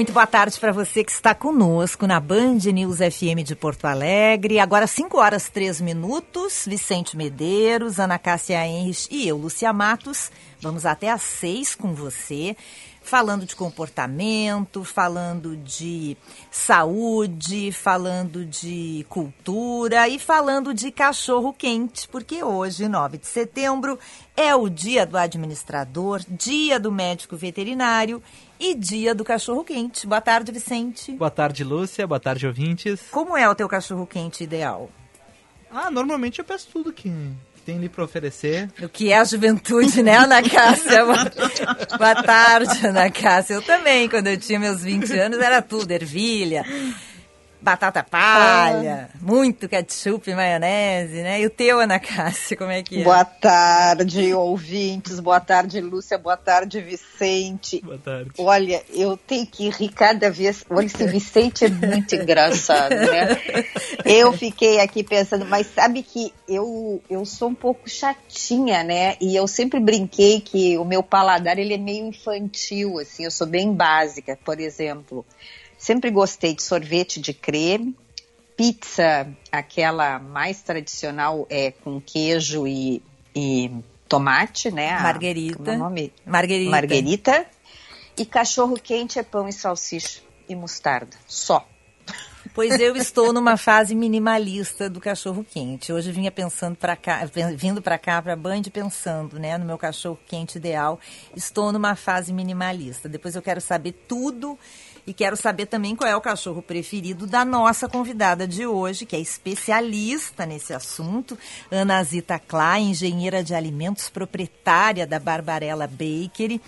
Muito boa tarde para você que está conosco na Band News FM de Porto Alegre. Agora 5 horas 3 minutos. Vicente Medeiros, Ana Cássia Henrich e eu, Lúcia Matos. Vamos até às 6 com você, falando de comportamento, falando de saúde, falando de cultura e falando de cachorro quente, porque hoje, 9 de setembro, é o dia do administrador, dia do médico veterinário e dia do cachorro quente. Boa tarde, Vicente. Boa tarde, Lúcia. Boa tarde, ouvintes. Como é o teu cachorro quente ideal? Ah, normalmente eu peço tudo que, tem ali para oferecer. O que é a juventude, né, Ana Cássia? Boa tarde, Ana Cássia. Eu também, quando eu tinha meus 20 anos, era tudo, ervilha, batata palha, ah. muito ketchup e maionese, né? E o teu, Ana Cássia, como é que é? Boa tarde, ouvintes. Boa tarde, Lúcia. Boa tarde, Vicente. Boa tarde. Olha, eu tenho que rir cada vez. Olha, esse Vicente é muito engraçado, né? Eu fiquei aqui pensando, mas sabe que eu, eu sou um pouco chatinha, né? E eu sempre brinquei que o meu paladar, ele é meio infantil, assim. Eu sou bem básica, por exemplo. Sempre gostei de sorvete de creme, pizza, aquela mais tradicional é com queijo e, e tomate, né? Marguerita. Como é o nome? Marguerita. Marguerita. E cachorro quente é pão e salsicha e mostarda. Só. Pois eu estou numa fase minimalista do cachorro quente. Hoje vinha pensando para cá, vindo para cá para Band pensando, né, no meu cachorro quente ideal. Estou numa fase minimalista. Depois eu quero saber tudo e quero saber também qual é o cachorro preferido da nossa convidada de hoje, que é especialista nesse assunto, Ana Zita Klein, engenheira de alimentos, proprietária da Barbarella Bakery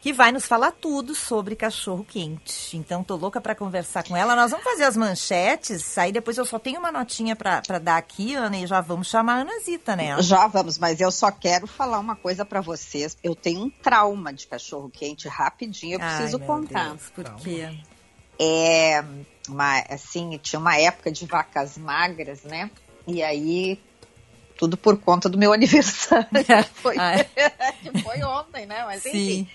que vai nos falar tudo sobre cachorro quente. Então, tô louca para conversar com ela. Nós vamos fazer as manchetes, aí depois eu só tenho uma notinha para dar aqui, Ana, e já vamos chamar a Ana Zita, né? Já vamos, mas eu só quero falar uma coisa para vocês. Eu tenho um trauma de cachorro quente rapidinho, eu preciso Ai, contar. Deus, por quê? É, uma, assim, tinha uma época de vacas magras, né? E aí tudo por conta do meu aniversário. foi, foi ontem, né? Mas Sim. enfim.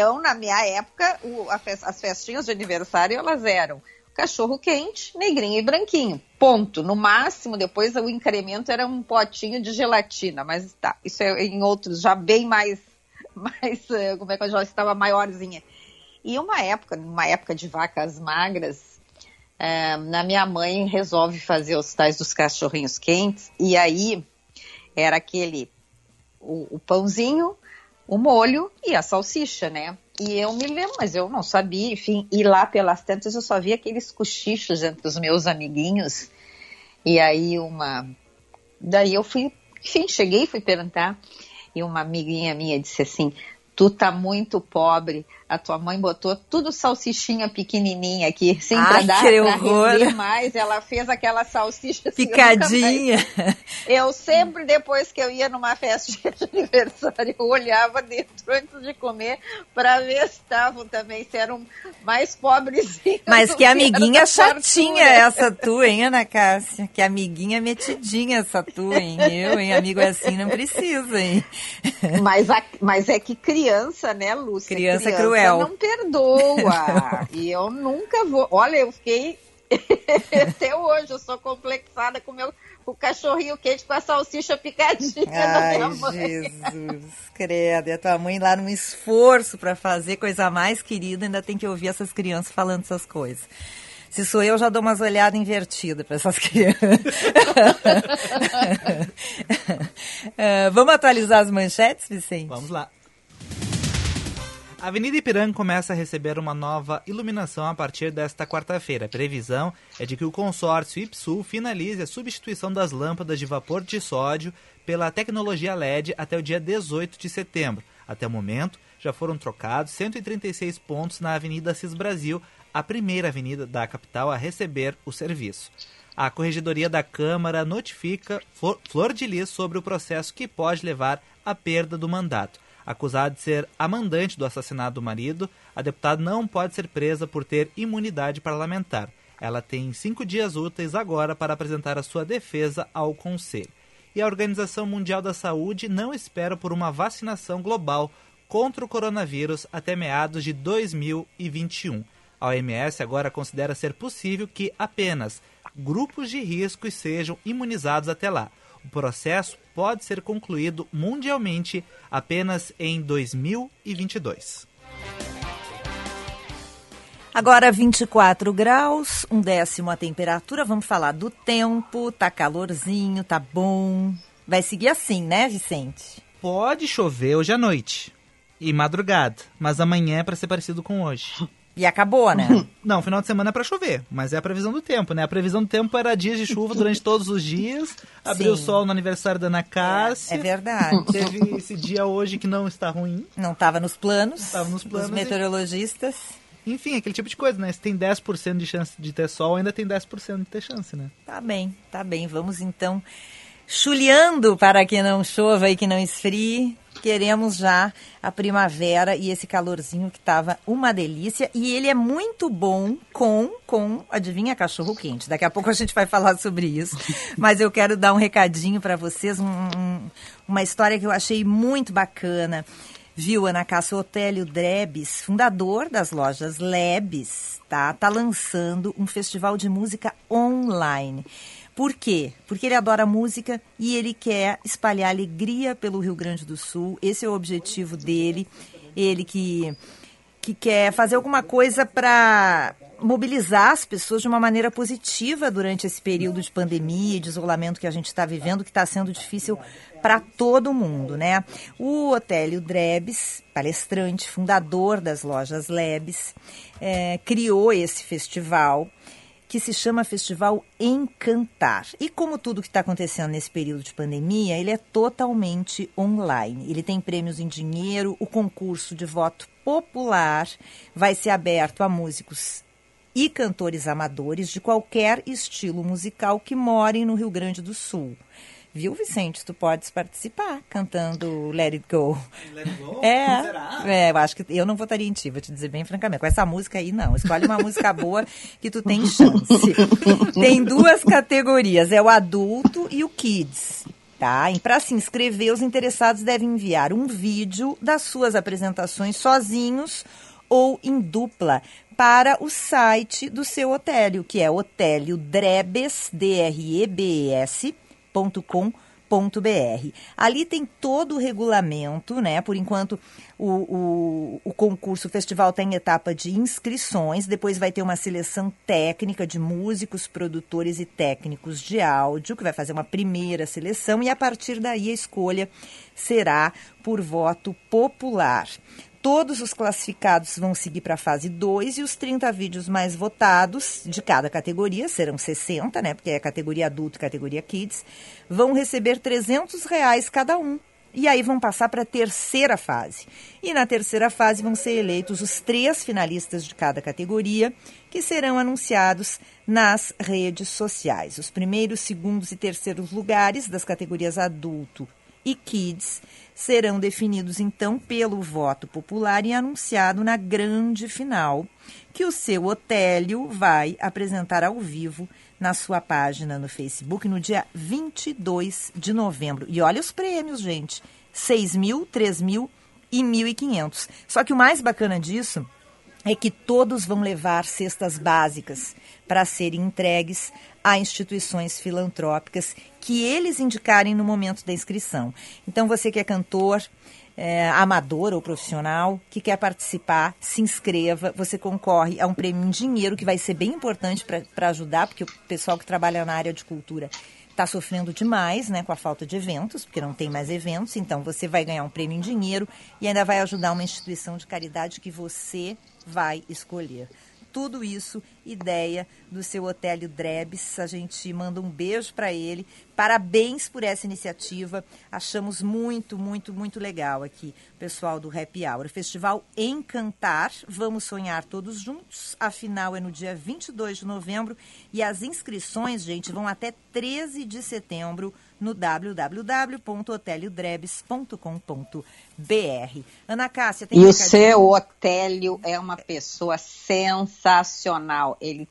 Então, na minha época, o, as festinhas de aniversário, elas eram cachorro quente, negrinho e branquinho. Ponto. No máximo, depois o incremento era um potinho de gelatina, mas tá, isso é em outros já bem mais, mais eh, como é que eu já estava maiorzinha. E uma época, numa época de vacas magras, é, na minha mãe resolve fazer os tais dos cachorrinhos quentes, e aí era aquele, o, o pãozinho, o molho e a salsicha, né? E eu me lembro, mas eu não sabia, enfim, e lá pelas tantas eu só via aqueles cochichos entre os meus amiguinhos. E aí uma. Daí eu fui, enfim, cheguei fui perguntar. E uma amiguinha minha disse assim: Tu tá muito pobre, a tua mãe botou tudo salsichinha pequenininha aqui, sem Ai, pra dar que pra mais. Ela fez aquela salsicha assim, Picadinha. Eu, nunca mais- eu sempre, depois que eu ia numa festa de aniversário, eu olhava dentro antes de comer pra ver se estavam também, se eram mais pobrezinhos. Mas que amiguinha chatinha fartura. essa tua, hein, Ana Cássia? Que amiguinha metidinha essa tua, hein? Eu, hein? Amigo assim não precisa, hein? Mas, a- mas é que criança, né, Lúcia? Criança cruel. Não perdoa. e eu nunca vou. Olha, eu fiquei. Até hoje, eu sou complexada com o meu com o cachorrinho quente com a salsicha picadinha da Ai, minha mãe. Jesus, credo. E a tua mãe lá num esforço pra fazer coisa mais querida, ainda tem que ouvir essas crianças falando essas coisas. Se sou eu, já dou umas olhadas invertidas para essas crianças. Eh, vamos atualizar as manchetes, Vicente? Vamos lá. A Avenida Ipiranga começa a receber uma nova iluminação a partir desta quarta-feira. A previsão é de que o consórcio IPSU finalize a substituição das lâmpadas de vapor de sódio pela tecnologia LED até o dia 18 de setembro. Até o momento, já foram trocados 136 pontos na Avenida Cis Brasil, a primeira avenida da capital a receber o serviço. A Corregedoria da Câmara notifica Flor de Lis sobre o processo que pode levar à perda do mandato. Acusada de ser a mandante do assassinato do marido, a deputada não pode ser presa por ter imunidade parlamentar. Ela tem cinco dias úteis agora para apresentar a sua defesa ao Conselho. E a Organização Mundial da Saúde não espera por uma vacinação global contra o coronavírus até meados de 2021. A OMS agora considera ser possível que apenas grupos de risco sejam imunizados até lá. O processo pode ser concluído mundialmente apenas em 2022. Agora 24 graus, um décimo a temperatura. Vamos falar do tempo. Tá calorzinho, tá bom. Vai seguir assim, né, Vicente? Pode chover hoje à noite e madrugada, mas amanhã é para ser parecido com hoje. E acabou, né? Não, final de semana é para chover, mas é a previsão do tempo, né? A previsão do tempo era dias de chuva durante todos os dias, abriu o sol no aniversário da Ana Cássia. É, é verdade. Teve esse dia hoje que não está ruim. Não estava nos planos. Estava nos planos. Dos meteorologistas. E... Enfim, aquele tipo de coisa, né? Se tem 10% de chance de ter sol, ainda tem 10% de ter chance, né? Tá bem, tá bem. Vamos então chuleando para que não chova e que não esfrie queremos já a primavera e esse calorzinho que estava uma delícia. E ele é muito bom com, com, adivinha, cachorro quente. Daqui a pouco a gente vai falar sobre isso. Mas eu quero dar um recadinho para vocês, um, um, uma história que eu achei muito bacana. Viu, Ana Cássia Otélio Drebes, fundador das lojas Lebes, tá? Tá lançando um festival de música online. Por quê? Porque ele adora música e ele quer espalhar alegria pelo Rio Grande do Sul. Esse é o objetivo dele. Ele que, que quer fazer alguma coisa para mobilizar as pessoas de uma maneira positiva durante esse período de pandemia e de isolamento que a gente está vivendo, que está sendo difícil para todo mundo, né? O Otélio Drebes, palestrante, fundador das lojas Lebes, é, criou esse festival que se chama Festival Encantar. E como tudo que está acontecendo nesse período de pandemia, ele é totalmente online. Ele tem prêmios em dinheiro, o concurso de voto popular vai ser aberto a músicos e cantores amadores de qualquer estilo musical que morem no Rio Grande do Sul. Viu, Vicente? Tu podes participar cantando Let It Go. Let It Go? É, Será? é, eu acho que eu não votaria em ti, vou te dizer bem francamente. Com essa música aí, não. Escolhe uma música boa que tu tem chance. Tem duas categorias, é o adulto e o kids. Tá? E para se inscrever, os interessados devem enviar um vídeo das suas apresentações sozinhos ou em dupla para o site do seu Otélio, que é Otélio Drebes, D-R-E-B-E-S, www.cultura.com.br. Ali tem todo o regulamento, né? Por enquanto, o, o, o concurso, o festival tem etapa de inscrições, depois vai ter uma seleção técnica de músicos, produtores e técnicos de áudio, que vai fazer uma primeira seleção, e a partir daí a escolha será por voto popular. Todos os classificados vão seguir para a fase 2 e os 30 vídeos mais votados de cada categoria, serão 60, né? Porque é categoria adulto e categoria kids, vão receber 300 reais cada um. E aí vão passar para a terceira fase. E na terceira fase vão ser eleitos os três finalistas de cada categoria, que serão anunciados nas redes sociais. Os primeiros, segundos e terceiros lugares das categorias adulto e kids serão definidos então pelo voto popular e anunciado na grande final, que o seu Otélio vai apresentar ao vivo na sua página no Facebook no dia 22 de novembro. E olha os prêmios, gente: 6 mil, 3 mil e 1.500. Só que o mais bacana disso é que todos vão levar cestas básicas para serem entregues a instituições filantrópicas que eles indicarem no momento da inscrição. Então, você que é cantor, é, amador ou profissional, que quer participar, se inscreva. Você concorre a um prêmio em dinheiro, que vai ser bem importante para ajudar, porque o pessoal que trabalha na área de cultura está sofrendo demais né, com a falta de eventos, porque não tem mais eventos. Então, você vai ganhar um prêmio em dinheiro e ainda vai ajudar uma instituição de caridade que você vai escolher tudo isso, ideia do seu Otélio Drebs. A gente manda um beijo para ele. Parabéns por essa iniciativa. Achamos muito, muito, muito legal aqui, pessoal do Happy Hour. Festival Encantar. Vamos sonhar todos juntos. Afinal, é no dia 22 de novembro e as inscrições, gente, vão até 13 de setembro no www.oteliodrebs.com.br. Ana Cássia, tem E o seu Otélio é uma pessoa sensacional. Ele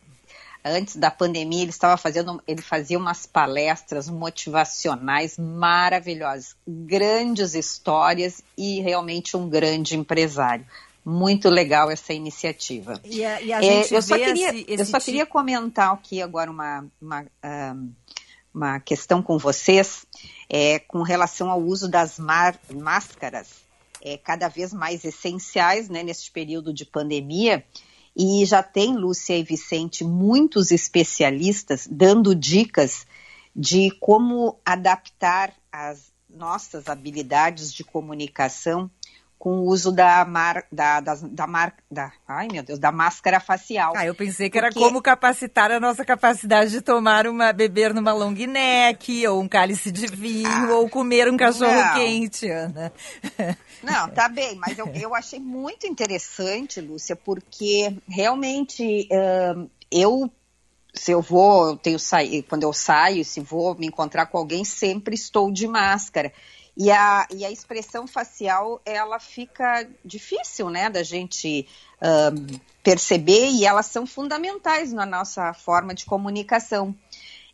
antes da pandemia ele estava fazendo, ele fazia umas palestras motivacionais maravilhosas, grandes histórias e realmente um grande empresário. Muito legal essa iniciativa. E a, e a gente é, eu só, queria, esse, esse eu só queria comentar aqui agora uma, uma, um, uma questão com vocês é, com relação ao uso das máscaras, é, cada vez mais essenciais né, neste período de pandemia. E já tem, Lúcia e Vicente, muitos especialistas dando dicas de como adaptar as nossas habilidades de comunicação com o uso da mar, da, da, da, mar, da, ai meu Deus, da máscara facial. Ah, eu pensei que era como capacitar a nossa capacidade de tomar uma, beber numa long neck, ou um cálice de vinho, ah, ou comer um cachorro não. quente, Ana. Não, tá bem, mas eu, eu achei muito interessante, Lúcia, porque realmente eu se eu vou, eu tenho sair, quando eu saio, se vou me encontrar com alguém, sempre estou de máscara. E a, e a expressão facial, ela fica difícil, né, da gente um, perceber e elas são fundamentais na nossa forma de comunicação.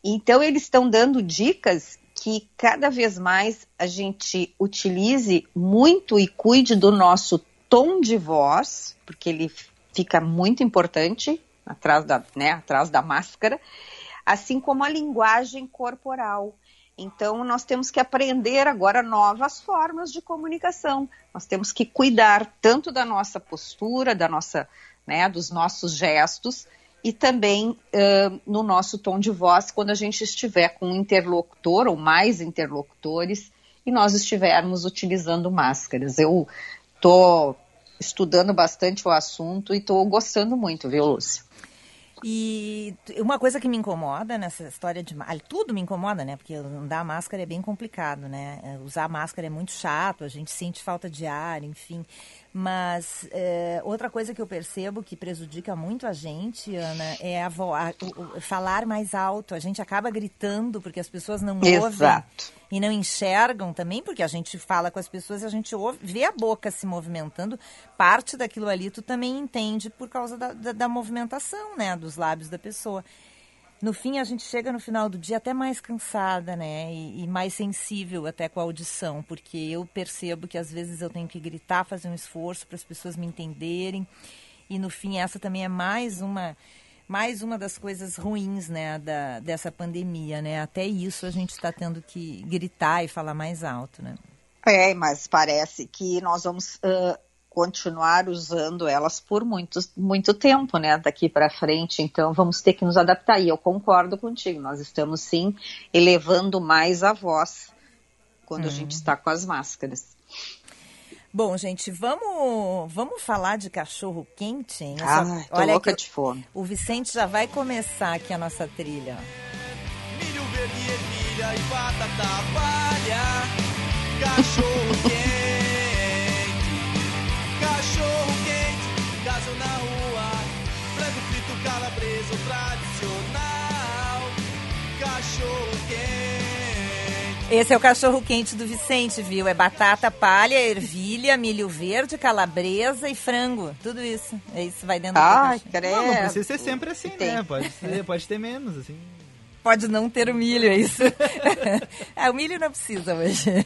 Então, eles estão dando dicas que cada vez mais a gente utilize muito e cuide do nosso tom de voz, porque ele fica muito importante atrás da, né, atrás da máscara, assim como a linguagem corporal. Então, nós temos que aprender agora novas formas de comunicação. Nós temos que cuidar tanto da nossa postura, da nossa, né, dos nossos gestos e também uh, no nosso tom de voz quando a gente estiver com um interlocutor ou mais interlocutores e nós estivermos utilizando máscaras. Eu estou estudando bastante o assunto e estou gostando muito, viu, Lúcia? E uma coisa que me incomoda nessa história de. Tudo me incomoda, né? Porque andar máscara é bem complicado, né? É, usar máscara é muito chato, a gente sente falta de ar, enfim. Mas é, outra coisa que eu percebo que prejudica muito a gente, Ana, é a, a, o, falar mais alto. A gente acaba gritando porque as pessoas não Exato. ouvem e não enxergam também, porque a gente fala com as pessoas e a gente ouve, vê a boca se movimentando. Parte daquilo ali tu também entende por causa da, da, da movimentação, né, dos lábios da pessoa no fim a gente chega no final do dia até mais cansada, né? E, e, mais sensível até com a audição, porque eu percebo que às vezes eu tenho que gritar, fazer um esforço para as pessoas me entenderem. E no fim essa também é mais uma mais uma das coisas ruins, né, da, dessa pandemia, né? Até isso a gente está tendo que gritar e falar mais alto, né? É, mas parece que nós vamos uh, continuar usando elas por muito, muito tempo, né, daqui para frente. Então vamos ter que nos adaptar. E eu concordo contigo, nós estamos sim elevando mais a voz quando hum. a gente está com as máscaras. Bom, gente, vamos, vamos falar de cachorro quente, hein? Ah, tô Olha louca de fome. O Vicente já vai começar aqui a nossa trilha. Milho verde, ervilha e batata palha, cachorro quente. Esse é o cachorro quente do Vicente, viu? É batata palha, ervilha, milho verde, calabresa e frango. Tudo isso. É isso, vai dentro Ai, do credo. Não, não precisa ser sempre assim, né? Pode, ser, pode ter menos, assim. Pode não ter o milho, é isso. é, o milho não precisa hoje.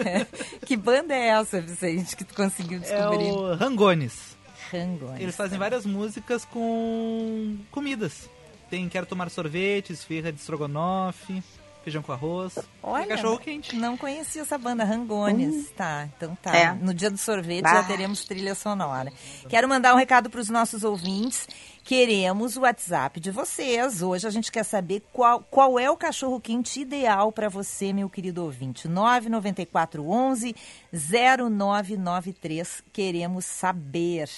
que banda é essa, Vicente, que tu conseguiu descobrir? É o Rangones. Rangones. Eles fazem várias músicas com comidas. Tem Quero Tomar Sorvete, Esfirra de Strogonoff. Feijão com arroz Olha, e cachorro quente. Não conhecia essa banda, Rangones. Tá, então tá. É. No dia do sorvete Bah. já teremos trilha sonora. Quero mandar um recado para os nossos ouvintes. Queremos o WhatsApp de vocês. Hoje a gente quer saber qual, qual é o cachorro quente ideal para você, meu querido ouvinte. 99411 0993. Queremos saber.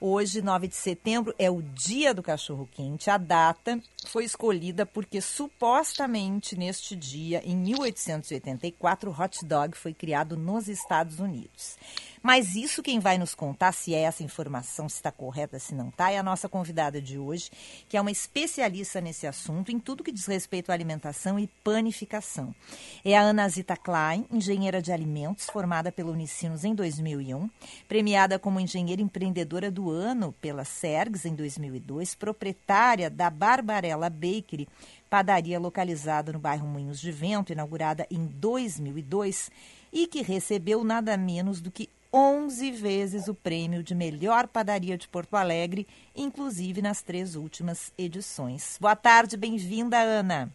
Hoje, 9 de setembro, é o dia do cachorro quente. A data foi escolhida porque supostamente neste dia, em 1884, o hot dog foi criado nos Estados Unidos. Mas isso quem vai nos contar se é essa informação, se está correta, se não está, é a nossa convidada de hoje, que é uma especialista nesse assunto, em tudo que diz respeito à alimentação e panificação. É a Ana Zita Klein, engenheira de alimentos, formada pela Unicinos em 2001, premiada como engenheira empreendedora do ano pela SERGS em 2002, proprietária da Barbarella Bakery, padaria localizada no bairro Moinhos de Vento, inaugurada em 2002 e que recebeu nada menos do que 11 vezes o prêmio de melhor padaria de Porto Alegre, inclusive nas três últimas edições. Boa tarde, bem-vinda, Ana.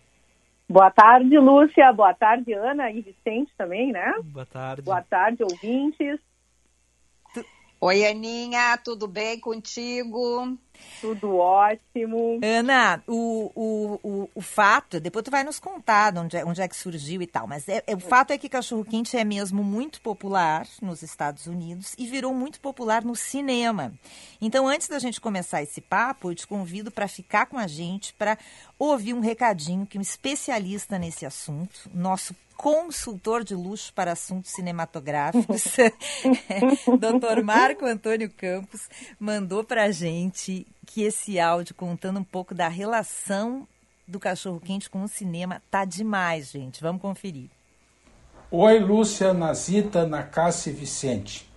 Boa tarde, Lúcia. Boa tarde, Ana e Vicente também, né? Boa tarde. Boa tarde, ouvintes. Oi, Aninha, tudo bem contigo? Tudo ótimo. Ana, o, o, o, o fato, depois tu vai nos contar de onde é, onde é que surgiu e tal, mas é, é- o fato é que cachorro-quente é mesmo muito popular nos Estados Unidos e virou muito popular no cinema. Então, antes da gente começar esse papo, eu te convido para ficar com a gente para ouvir um recadinho que um especialista nesse assunto, nosso consultor de luxo para assuntos cinematográficos, Dr. Marco Antônio Campos, mandou para a gente que esse áudio contando um pouco da relação do cachorro-quente com o cinema tá demais, gente. Vamos conferir. Oi, Lúcia, Nazita, Nacácia e Vicente.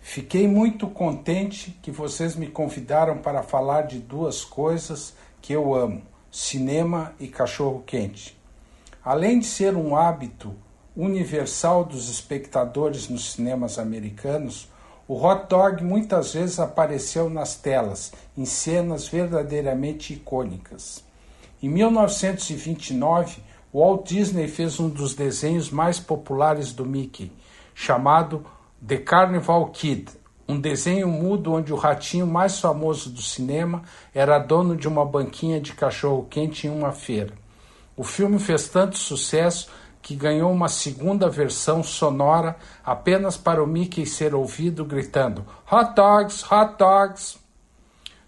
Fiquei muito contente que vocês me convidaram para falar de duas coisas que eu amo: cinema e cachorro-quente. Além de ser um hábito universal dos espectadores nos cinemas americanos, o hot dog muitas vezes apareceu nas telas, em cenas verdadeiramente icônicas. Em 1929, Walt Disney fez um dos desenhos mais populares do Mickey, chamado The Carnival Kid, um desenho mudo onde o ratinho mais famoso do cinema era dono de uma banquinha de cachorro-quente em uma feira. O filme fez tanto sucesso que ganhou uma segunda versão sonora apenas para o Mickey ser ouvido gritando Hot Dogs, Hot Dogs.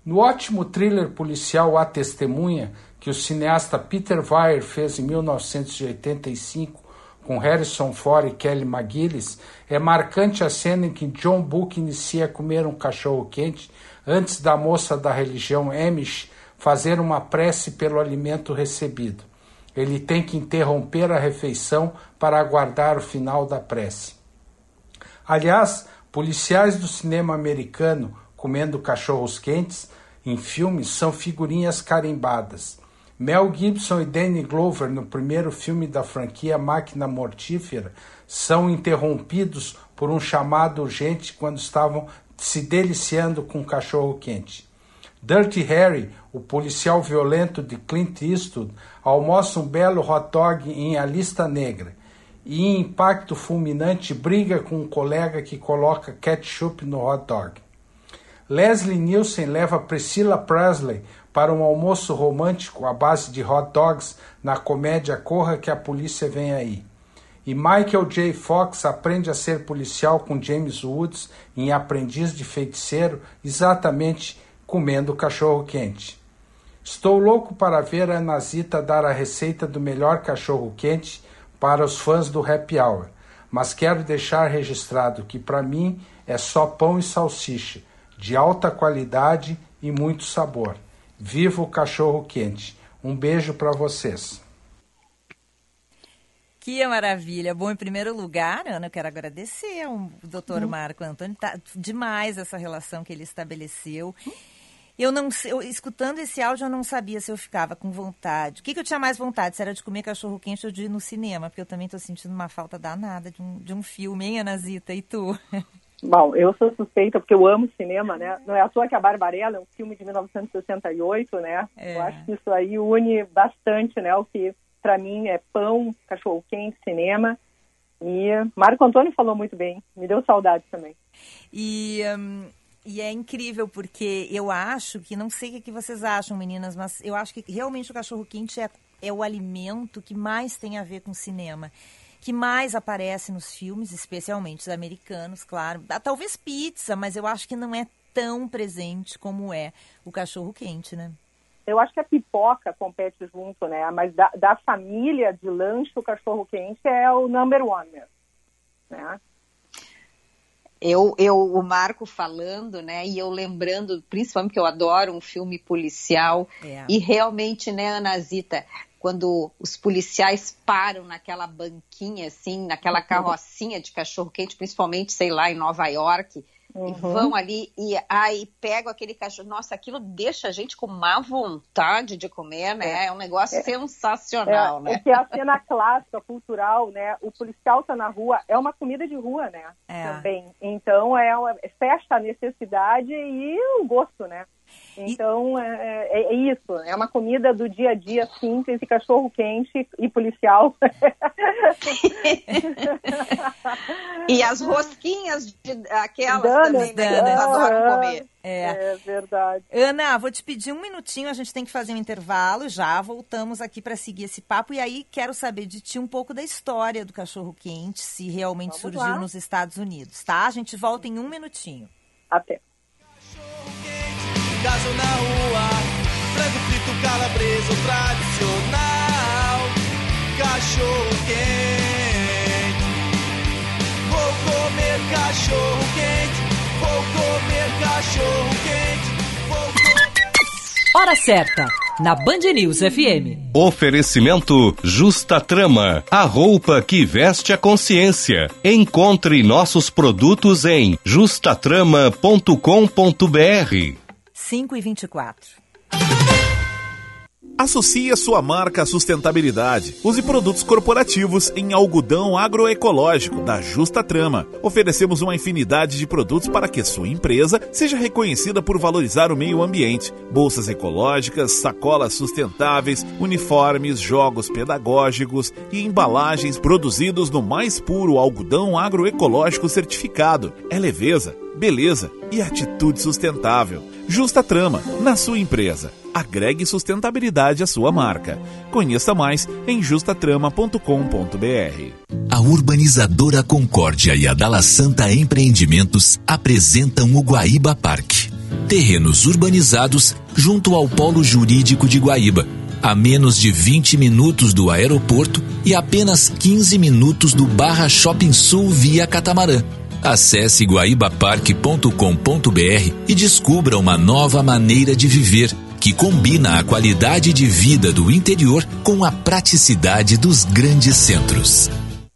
No ótimo thriller policial A Testemunha, que o cineasta Peter Weir fez em 1985 com Harrison Ford e Kelly McGillis, é marcante a cena em que John Book inicia a comer um cachorro-quente antes da moça da religião Amish fazer uma prece pelo alimento recebido. Ele tem que interromper a refeição para aguardar o final da prece. Aliás, policiais do cinema americano comendo cachorros quentes em filmes são figurinhas carimbadas. Mel Gibson e Danny Glover, no primeiro filme da franquia Máquina Mortífera, são interrompidos por um chamado urgente quando estavam se deliciando com um cachorro quente. Dirty Harry, o policial violento de Clint Eastwood, almoça um belo hot dog em A Lista Negra e, em impacto fulminante, briga com um colega que coloca ketchup no hot dog. Leslie Nielsen leva Priscilla Presley para um almoço romântico à base de hot dogs na comédia Corra que a Polícia Vem Aí. E Michael J. Fox aprende a ser policial com James Woods em Aprendiz de Feiticeiro, exatamente comendo cachorro quente. Estou louco para ver a Nazita dar a receita do melhor cachorro quente para os fãs do Happy Hour, mas quero deixar registrado que para mim é só pão e salsicha, de alta qualidade e muito sabor. Viva o cachorro quente! Um beijo para vocês. Que maravilha. Bom, em primeiro lugar, Ana, eu quero agradecer ao doutor Marco Antônio. Tá demais essa relação que ele estabeleceu. Eu não eu, escutando esse áudio, eu não sabia se eu ficava com vontade. O que, que eu tinha mais vontade? Se era de comer cachorro quente ou de ir no cinema? Porque eu também estou sentindo uma falta danada de um, de um filme, hein, Anazita? E tu? Bom, eu sou suspeita porque eu amo cinema, né? Não é à toa que a Barbarella é um filme de 1968, né? É. Eu acho que isso aí une bastante, né? O que para mim é pão, cachorro quente, cinema. E Marco Antônio falou muito bem, me deu saudade também. E, um, e é incrível porque eu acho que, não sei o que vocês acham, meninas, mas eu acho que realmente o cachorro quente é, é o alimento que mais tem a ver com cinema que mais aparece nos filmes, especialmente os americanos, claro. Ah, talvez pizza, mas eu acho que não é tão presente como é o cachorro quente, né? Eu acho que a pipoca compete junto, né? Mas da, da família de lanche, o cachorro quente é o number one mesmo, né? Eu, eu, o Marco falando, né, e eu lembrando, principalmente que eu adoro um filme policial, é. e realmente, né, Ana Zita, quando os policiais param naquela banquinha, assim, naquela carrocinha de cachorro-quente, principalmente, sei lá, em Nova York, uhum. e vão ali e aí pegam aquele cachorro. Nossa, aquilo deixa a gente com má vontade de comer, né? É, é um negócio é, sensacional, é, né? É que a cena clássica, cultural, né? O policial tá na rua, é uma comida de rua, né? É. Também. Então, é, fecha a necessidade e o gosto, né? Então, é, é, é, isso. É uma comida do dia a dia simples e cachorro quente e policial. e as rosquinhas, de, aquelas Danas, também, né? Danas. adoram comer. É. é verdade. Ana, vou te pedir um minutinho, a gente tem que fazer um intervalo já. Voltamos aqui para seguir esse papo. E aí, quero saber de ti um pouco da história do cachorro quente, se realmente Vamos surgiu lá. nos Estados Unidos, tá? A gente volta em um minutinho. Até caso na rua. Frango frito, calabresa tradicional. Cachorro quente. Vou comer cachorro quente. Vou comer cachorro quente. Vou comer... Hora certa na Band News FM. Oferecimento Justa Trama, a roupa que veste a consciência. Encontre nossos produtos em justatrama.com.br. 5 e 24. Associe a sua marca à sustentabilidade. Use produtos corporativos em algodão agroecológico da Justa Trama. Oferecemos uma infinidade de produtos para que sua empresa seja reconhecida por valorizar o meio ambiente. Bolsas ecológicas, sacolas sustentáveis, uniformes, jogos pedagógicos e embalagens produzidos no mais puro algodão agroecológico certificado. É leveza, beleza e atitude sustentável. Justa Trama, na sua empresa. Agregue sustentabilidade à sua marca. Conheça mais em justatrama.com.br. A urbanizadora Concórdia e a Dala Santa Empreendimentos apresentam o Guaíba Parque. Terrenos urbanizados junto ao Polo Jurídico de Guaíba, a menos de 20 minutos do aeroporto e apenas 15 minutos do Barra Shopping Sul via catamarã Acesse guaibaparque.com.br e descubra uma nova maneira de viver que combina a qualidade de vida do interior com a praticidade dos grandes centros.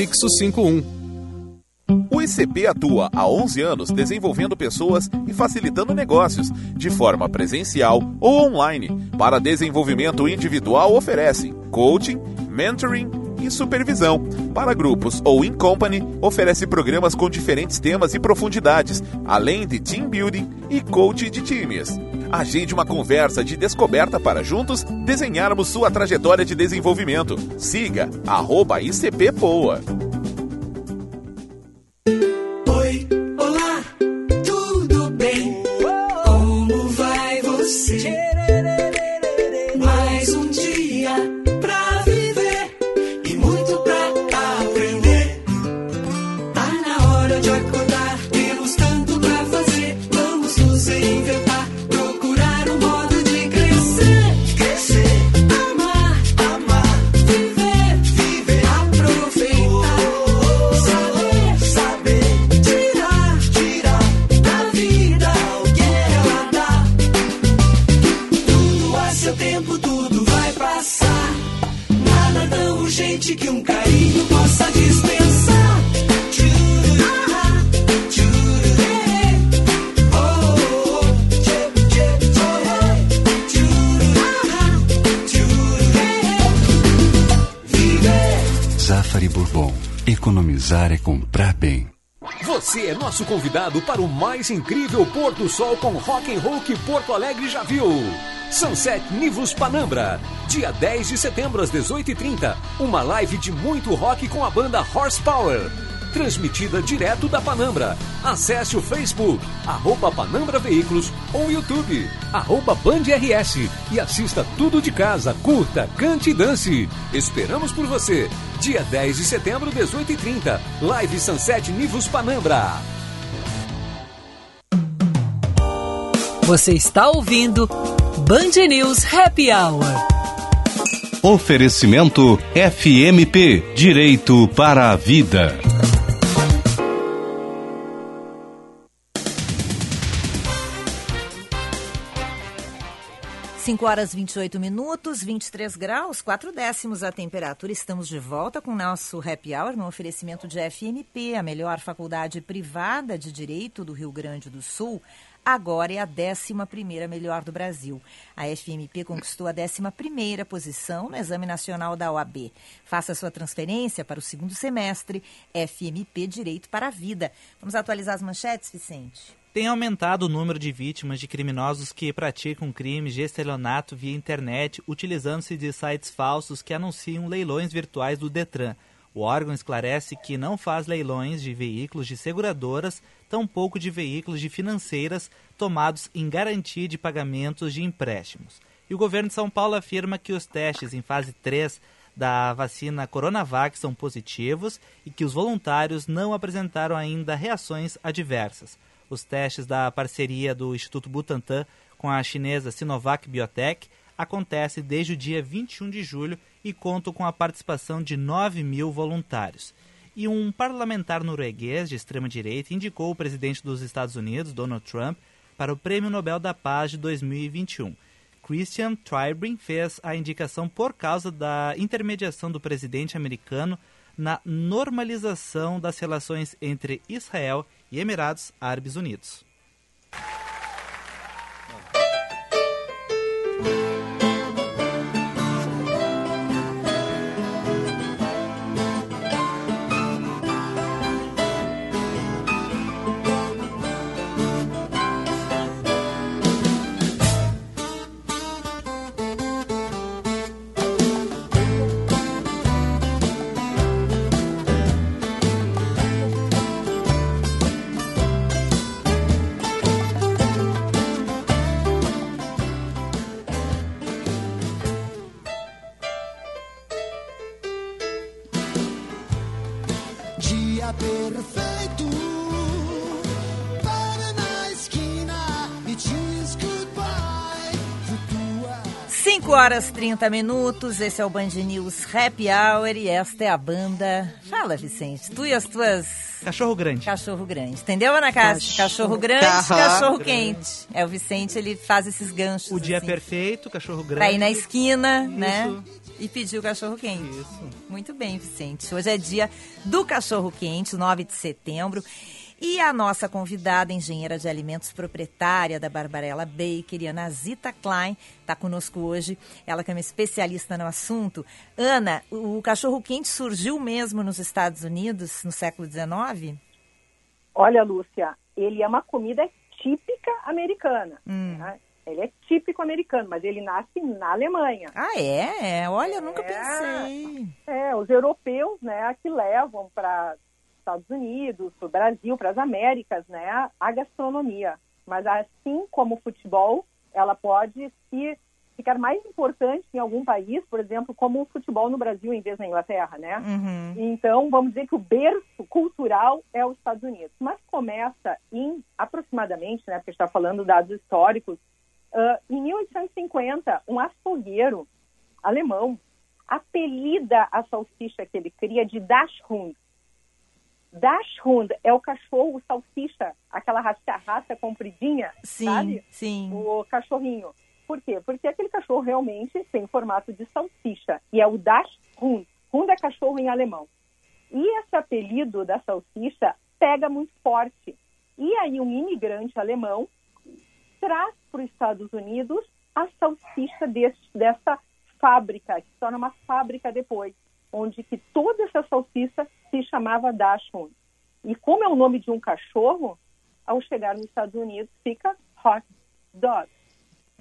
prefixo 51. O ICP atua há 11 anos desenvolvendo pessoas e facilitando negócios, de forma presencial ou online. Para desenvolvimento individual, oferece coaching, mentoring e supervisão. Para grupos ou in company, oferece programas com diferentes temas e profundidades, além de team building e coaching de times. Agende uma conversa de descoberta para juntos desenharmos sua trajetória de desenvolvimento. Siga arroba ICP nosso convidado para o mais incrível pôr do sol com Rock and Roll que Porto Alegre já viu. Sunset Nivus Panambra, dia 10 de setembro às 18h30. Uma live de muito rock com a banda Horsepower. Transmitida direto da Panambra. Acesse o Facebook, arroba Panambra Veículos ou YouTube, arroba Band RS. E assista tudo de casa, curta, cante e dance. Esperamos por você. Dia 10 de setembro, 18h30. Live Sunset Nivus Panambra. Você está ouvindo Band News Happy Hour. Oferecimento FMP Direito para a Vida. 5 horas 28 minutos, 23 graus, 4 décimos a temperatura. Estamos de volta com o nosso happy hour no oferecimento de FMP, a melhor faculdade privada de Direito do Rio Grande do Sul. Agora é a 11 melhor do Brasil. A FMP conquistou a 11 posição no Exame Nacional da OAB. Faça sua transferência para o segundo semestre, FMP Direito para a Vida. Vamos atualizar as manchetes, Vicente? tem aumentado o número de vítimas de criminosos que praticam crimes de estelionato via internet utilizando-se de sites falsos que anunciam leilões virtuais do Detran. O órgão esclarece que não faz leilões de veículos de seguradoras, tampouco de veículos de financeiras tomados em garantia de pagamentos de empréstimos. E o governo de São Paulo afirma que os testes em fase 3 da vacina Coronavac são positivos e que os voluntários não apresentaram ainda reações adversas. Os testes da parceria do Instituto Butantan com a chinesa Sinovac Biotech acontecem desde o dia 21 de julho e contam com a participação de 9 mil voluntários. E um parlamentar norueguês de extrema-direita indicou o presidente dos Estados Unidos, Donald Trump, para o Prêmio Nobel da Paz de 2021. Christian Tribrin fez a indicação por causa da intermediação do presidente americano na normalização das relações entre Israel e Emirados Árabes Unidos. Horas 30 minutos, esse é o Band News Happy Hour e esta é a banda. Fala, Vicente, tu e as tuas. Cachorro grande. Cachorro grande. Entendeu, Ana Cássia? Cachorro, cachorro grande, cachorro quente. É o Vicente, ele faz esses ganchos. O dia assim, perfeito, cachorro grande. Pra ir na esquina, Isso. né? E pedir o cachorro quente. Isso. Muito bem, Vicente. Hoje é dia do cachorro quente, 9 de setembro. E a nossa convidada, engenheira de alimentos proprietária da Barbarella Baker, Ana Zita Klein, está conosco hoje. Ela que é uma especialista no assunto. Ana, o cachorro-quente surgiu mesmo nos Estados Unidos no século XIX? Olha, Lúcia, ele é uma comida típica americana. Hum. Né? Ele é típico americano, mas ele nasce na Alemanha. Ah, é? Olha, eu nunca é, pensei. É, os europeus, né, que levam para Estados Unidos, para o Brasil, para as Américas, né, a gastronomia. Mas assim como o futebol, ela pode se ficar mais importante em algum país, por exemplo, como o futebol no Brasil em vez da Inglaterra, né? Uhum. Então, vamos dizer que o berço cultural é os Estados Unidos. Mas começa em, aproximadamente, né, porque está falando dados históricos, uh, em 1850, um açougueiro alemão apelida a salsicha que ele cria de Dachshund, Dachshund é o cachorro, o salsicha, aquela raça, raça compridinha, sim, sabe? Sim. O cachorrinho. Por quê? Porque aquele cachorro realmente tem formato de salsicha e é o Dachshund. Hund é cachorro em alemão. E esse apelido da salsicha pega muito forte. E aí um imigrante alemão traz para os Estados Unidos a salsicha desse, dessa fábrica, que se torna uma fábrica depois, onde que toda essa salsicha se chamava Dachshund. E como é o nome de um cachorro, ao chegar nos Estados Unidos fica Hot Dog.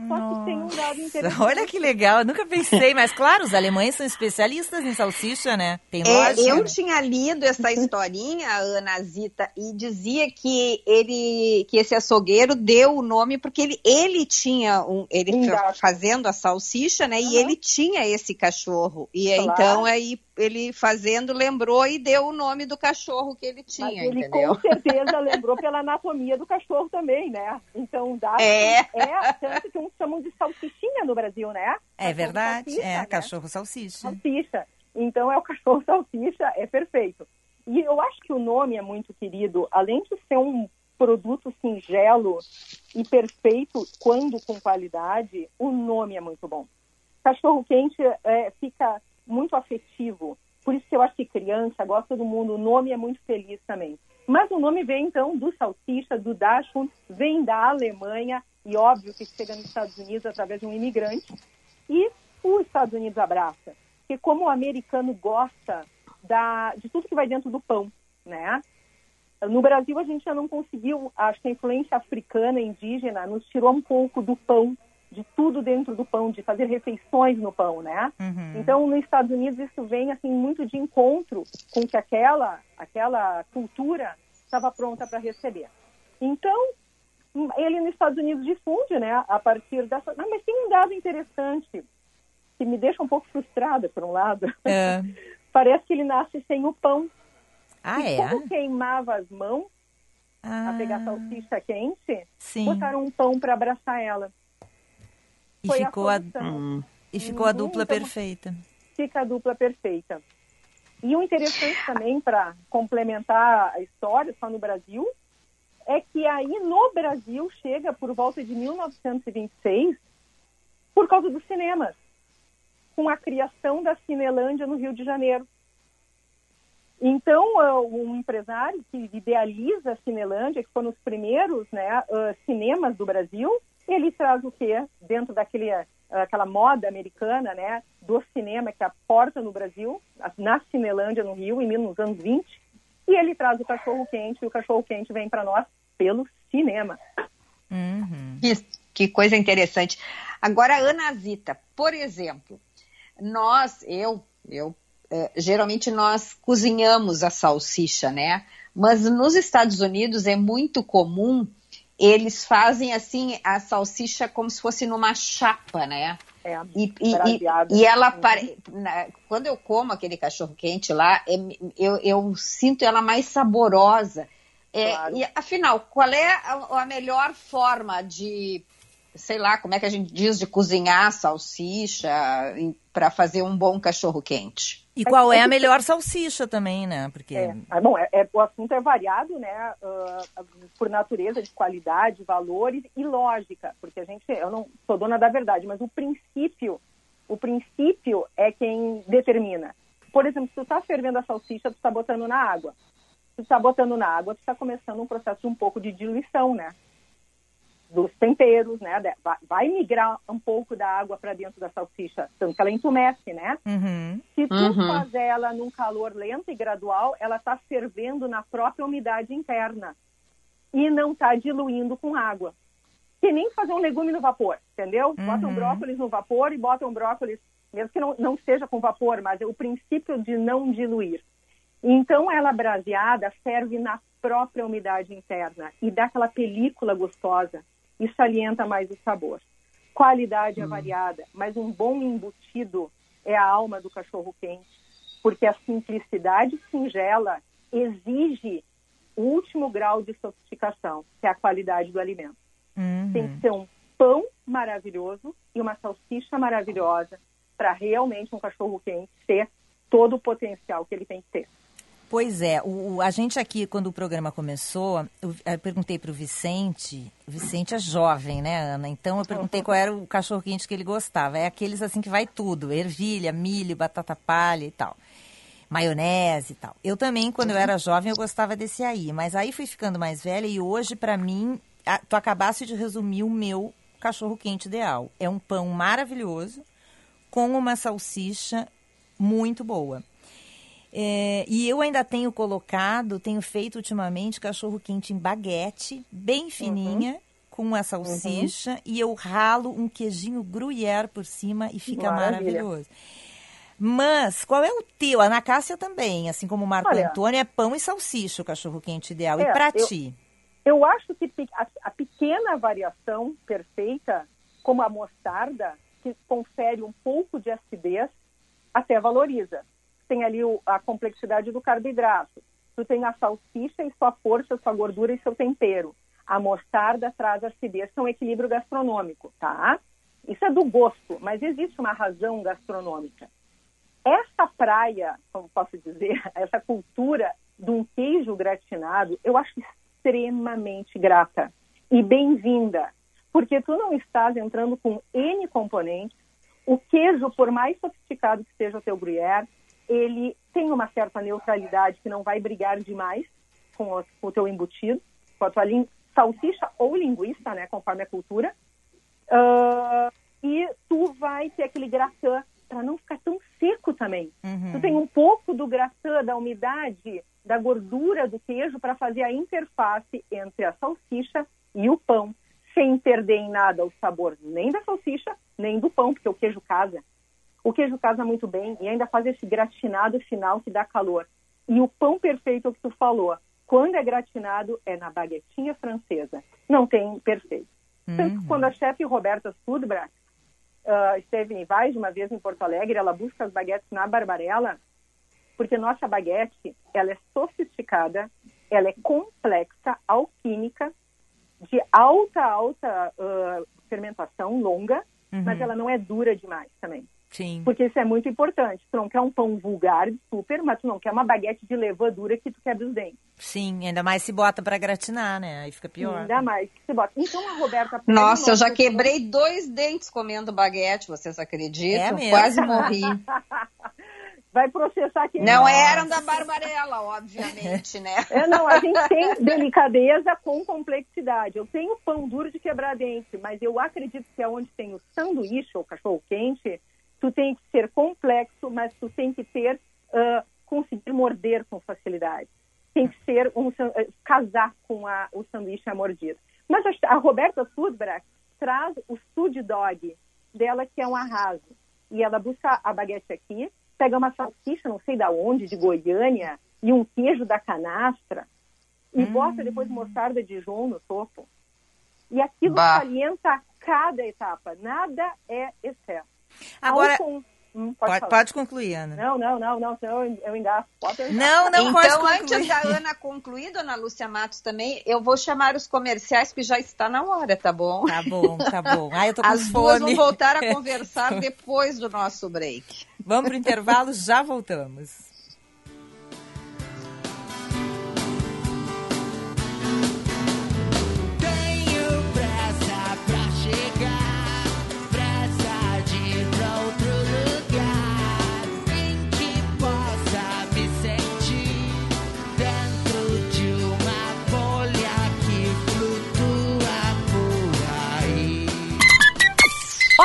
Só que tem um dado interessante. Olha que legal, eu nunca pensei, mas claro, os alemães são especialistas em salsicha, né? Tem é, eu tinha lido essa historinha, Ana Zita, e dizia que ele, que esse açougueiro deu o nome porque ele, ele tinha um, ele fazendo a salsicha, né? Uhum. E ele tinha esse cachorro. E claro. então aí ele fazendo lembrou e deu o nome do cachorro que ele tinha, Mas ele entendeu? com certeza lembrou pela anatomia do cachorro também, né? Então dá é, é tanto que uns chamam de salsichinha no Brasil, né? É verdade, salsicha, é né? cachorro salsicha. Salsicha. Então é o cachorro salsicha, é perfeito. E eu acho que o nome é muito querido, além de ser um produto singelo e perfeito quando com qualidade, o nome é muito bom. Cachorro quente é, fica muito afetivo. Por isso que eu acho que criança gosta do mundo, o nome é muito feliz também. Mas o nome vem então do salsicha, do Dachshund, vem da Alemanha e óbvio que chega nos Estados Unidos através de um imigrante. E os Estados Unidos abraça, porque como o americano gosta da, de tudo que vai dentro do pão, né? No Brasil a gente já não conseguiu, acho que a influência africana, indígena, nos tirou um pouco do pão de tudo dentro do pão, de fazer refeições no pão, né? Uhum. Então, nos Estados Unidos isso vem assim muito de encontro com que aquela aquela cultura estava pronta para receber. Então, ele nos Estados Unidos difunde, né? A partir dessa. Ah, mas tem um dado interessante que me deixa um pouco frustrada por um lado. É. Parece que ele nasce sem o pão. Ah, e é? Como queimava as mãos ah. a pegar salsicha quente, Sim. botaram um pão para abraçar ela. E Foi ficou a, a hum. e ficou a dupla então, perfeita. Fica a dupla perfeita. E o interessante também para complementar a história, só no Brasil, é que aí no Brasil chega por volta de 1926 por causa dos cinemas, com a criação da Cinelândia no Rio de Janeiro. Então, um empresário que idealiza a Cinelândia, que foi nos primeiros né, cinemas do Brasil, ele traz o quê? Dentro daquele aquela moda americana, né, do cinema que aporta no Brasil, na Cinelândia, no Rio, em nos anos 20, e ele traz o cachorro quente, e o cachorro quente vem para nós pelo cinema. Uhum. Que, que, coisa interessante. Agora, Ana Zita, por exemplo, nós, eu, eu, é, geralmente nós cozinhamos a salsicha, né? Mas nos Estados Unidos é muito comum eles fazem assim a salsicha como se fosse numa chapa, né? É, e, e, e, ela pare... quando eu como aquele cachorro quente lá, é, eu, eu sinto ela mais saborosa. É, claro. E afinal, qual é a, a melhor forma de sei lá, como é que a gente diz de cozinhar salsicha para fazer um bom cachorro quente. E qual é a melhor salsicha também, né? Porque é, ah, bom, é, é, o assunto é variado, né? Uh, por natureza de qualidade, valores e lógica, porque a gente, eu não sou dona da verdade, mas o princípio, o princípio é quem determina. Por exemplo, se tu está fervendo a salsicha, tu está botando na água. Se tu está botando na água, tu está começando um processo de um pouco de diluição, né? Dos temperos, né? Vai migrar um pouco da água para dentro da salsicha, tanto que ela entumece, né? Uhum. Se tu uhum. faz ela num calor lento e gradual, ela está fervendo na própria umidade interna e não está diluindo com água. Que nem fazer um legume no vapor, entendeu? Uhum. Bota um brócolis no vapor e bota um brócolis, mesmo que não, não seja com vapor, mas é o princípio de não diluir. Então, ela braseada ferve na própria umidade interna e dá aquela película gostosa e salienta mais o sabor. Qualidade é hum. é variada, mas um bom embutido é a alma do cachorro quente, porque a simplicidade singela exige o último grau de sofisticação, que é a qualidade do alimento. Uhum. Tem que ser um pão maravilhoso e uma salsicha maravilhosa para realmente um cachorro quente ter todo o potencial que ele tem que ter. Pois é, o, a gente aqui, quando o programa começou, eu, eu perguntei para o Vicente, o Vicente é jovem, né, Ana? Então eu perguntei qual era o cachorro quente que ele gostava. É aqueles assim que vai tudo, ervilha, milho, batata palha e tal. maionese e tal. Eu também, quando eu era jovem, eu gostava desse aí, mas aí fui ficando mais velha e hoje, para mim, a, tu acabaste de resumir o meu cachorro quente ideal. É um pão maravilhoso com uma salsicha muito boa. É, e eu ainda tenho colocado, tenho feito ultimamente cachorro quente em baguete, bem fininha, uhum. com a salsicha, uhum. e eu ralo um queijinho gruyère por cima e fica Maravilha. maravilhoso. Mas, qual é o teu? A Ana Cássia também, assim como o Marco Olha, Antônio, é pão e salsicha o cachorro-quente ideal. É, e para ti? Eu acho que a, a, pequena variação perfeita, como a mostarda, que confere um pouco de acidez, até valoriza. Tem ali o, a complexidade do carboidrato. Tu tem a salsicha e sua força, sua gordura e seu tempero. A mostarda traz acidez, é um equilíbrio gastronômico, tá? Isso é do gosto, mas existe uma razão gastronômica. Essa praia, como posso dizer, essa cultura de um queijo gratinado, eu acho extremamente grata e bem-vinda, porque tu não estás entrando com N componentes. O queijo, por mais sofisticado que seja o teu gruyère, ele tem uma certa neutralidade que não vai brigar demais com o, com o teu embutido, com a tua salsicha ou linguiça, né, conforme a cultura. Uh, e tu vai ter aquele gratin para não ficar tão seco também. Uhum. Tu tem um pouco do graçã, da umidade, da gordura do queijo para fazer a interface entre a salsicha e o pão, sem perder em nada o sabor nem da salsicha, nem do pão, porque o queijo casa. O queijo casa muito bem e ainda faz esse gratinado final que dá calor. E o pão perfeito é o que tu falou. Quando é gratinado, é na baguetinha francesa. Não tem perfeito. Uhum. Tanto que quando a chefe Roberta Sudbrack uh, esteve em Vaz uma vez em Porto Alegre, ela busca as baguetes na Barbarella, porque nossa baguete, ela é sofisticada, ela é complexa, alquímica, de alta, alta uh, fermentação, longa, uhum. mas ela não é dura demais também. Sim. Porque isso é muito importante. Tu não quer um pão vulgar, super, mas tu não quer uma baguete de levadura que tu quebra os dentes. Sim, ainda mais se bota para gratinar, né? Aí fica pior. Ainda mais que se bota. Então a Roberta... Nossa, eu já quebrei dois dentes comendo baguete, vocês acreditam? É mesmo? Quase morri. Vai processar quem... Não eram da Barbarella, obviamente, né? É, não, a gente tem delicadeza com complexidade. Eu tenho pão duro de quebrar dente, mas eu acredito que é onde tem o sanduíche ou cachorro quente tu tem que ser complexo, mas tu tem que ter, uh, conseguir morder com facilidade. Tem que ser um, uh, casar com a, o sanduíche a mordida. Mas a, a Roberta Sudbrack traz o Sud Dog dela, que é um arraso. E ela busca a baguete aqui, pega uma salsicha, não sei da onde, de Goiânia, e um queijo da canastra, e hum. bota depois mostarda de João no topo. E aquilo bah. salienta cada etapa, nada é excesso. Agora. Hum, pode, pode, pode, concluir, Ana. Não, não, não, não, senão eu, engasgo. Não, não então, pode concluir. antes da Ana concluir, dona Lúcia Matos também, eu vou chamar os comerciais, que já está na hora, tá bom? Tá bom, tá bom. Ah, eu tô com As fome. duas vão voltar a conversar depois do nosso break. Vamos pro intervalo, já voltamos.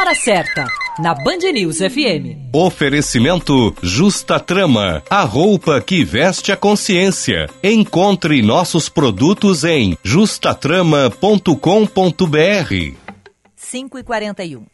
Hora certa, na Band News FM. Oferecimento Justa Trama, a roupa que veste a consciência. Encontre nossos produtos em justatrama.com.br. 5 e 41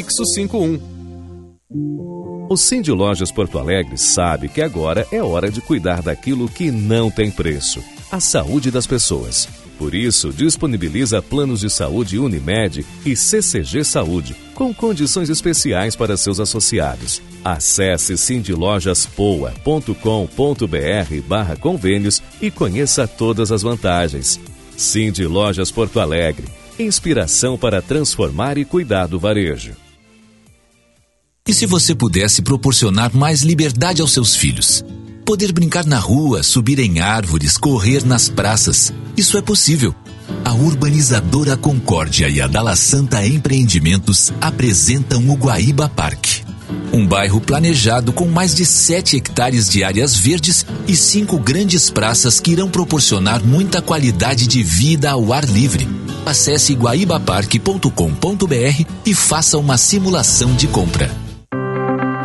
prefixo 51. O Cindy Lojas Porto Alegre sabe que agora é hora de cuidar daquilo que não tem preço: a saúde das pessoas. Por isso, disponibiliza planos de saúde Unimed e CCG Saúde, com condições especiais para seus associados. Acesse cindylojaspoa.com.br barra convênios e conheça todas as vantagens. Cindy Lojas Porto Alegre. Inspiração para transformar e cuidar do varejo. E se você pudesse proporcionar mais liberdade aos seus filhos? Poder brincar na rua, subir em árvores, correr nas praças. Isso é possível. A urbanizadora Concórdia e a Dala Santa Empreendimentos apresentam o Guaíba Parque. Um bairro planejado com mais de 7 hectares de áreas verdes e cinco grandes praças que irão proporcionar muita qualidade de vida ao ar livre. Acesse guaibaparque.com.br e faça uma simulação de compra.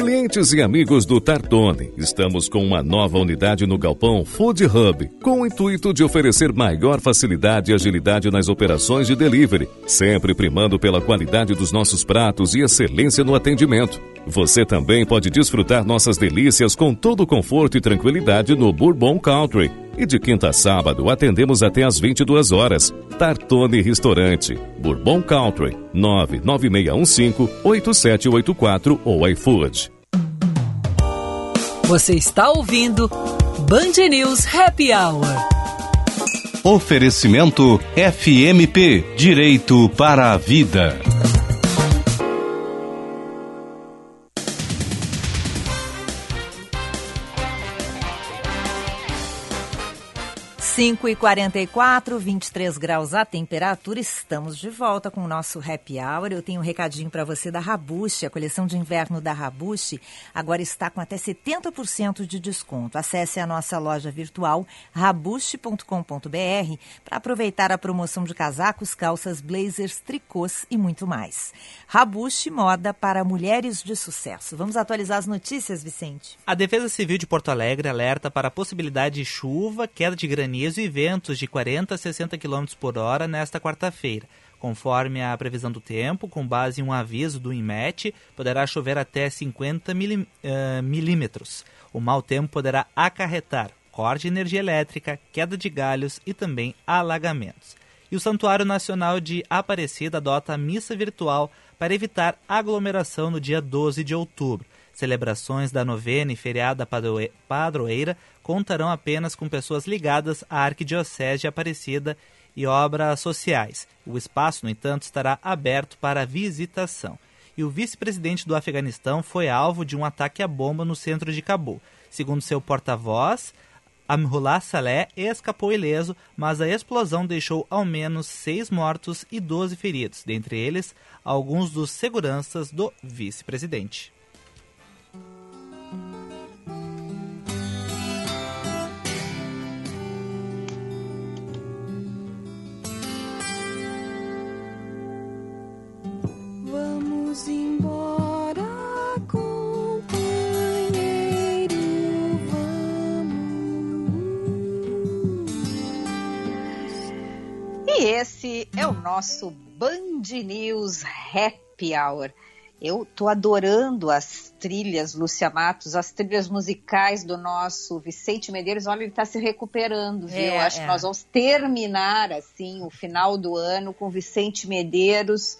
Clientes e amigos do Tartone, estamos com uma nova unidade no Galpão Food Hub, com o intuito de oferecer maior facilidade e agilidade nas operações de delivery, sempre primando pela qualidade dos nossos pratos e excelência no atendimento. Você também pode desfrutar nossas delícias com todo o conforto e tranquilidade no Bourbon Country. E de quinta a sábado atendemos até às 22 horas. Tartone Restaurante, Bourbon Country, 99615-8784 ou iFood. Você está ouvindo Band News Happy Hour. Oferecimento FMP Direito para a Vida. 5 e 44, 23 graus a temperatura. Estamos de volta com o nosso happy hour. Eu tenho um recadinho para você da Rabushi. A coleção de inverno da Rabushi agora está com até 70% de desconto. Acesse a nossa loja virtual rabushi.com.br para aproveitar a promoção de casacos, calças, blazers, tricôs e muito mais. Rabushi Moda para mulheres de sucesso. Vamos atualizar as notícias, Vicente? A Defesa Civil de Porto Alegre alerta para a possibilidade de chuva, queda de granizo e ventos de 40 a 60 km por hora nesta quarta-feira. Conforme a previsão do tempo, com base em um aviso do INMET, poderá chover até 50 eh, milímetros. O mau tempo poderá acarretar corte de energia elétrica, queda de galhos e também alagamentos. E o Santuário Nacional de Aparecida adota a missa virtual para evitar aglomeração no dia 12 de outubro. Celebrações da novena e feriada padroeira contarão apenas com pessoas ligadas à Arquidiocese de Aparecida e obras sociais. O espaço, no entanto, estará aberto para visitação. E o vice-presidente do Afeganistão foi alvo de um ataque à bomba no centro de Cabul. Segundo seu porta-voz, Amrullah Saleh escapou ileso, mas a explosão deixou ao menos seis mortos e doze feridos, dentre eles alguns dos seguranças do vice-presidente. Vamos embora, E esse é o nosso Band News Happy Hour. Eu tô adorando as trilhas, Lúcia Matos, as trilhas musicais do nosso Vicente Medeiros. Olha, ele está se recuperando, viu? É, Acho é. que nós vamos terminar, assim, o final do ano com Vicente Medeiros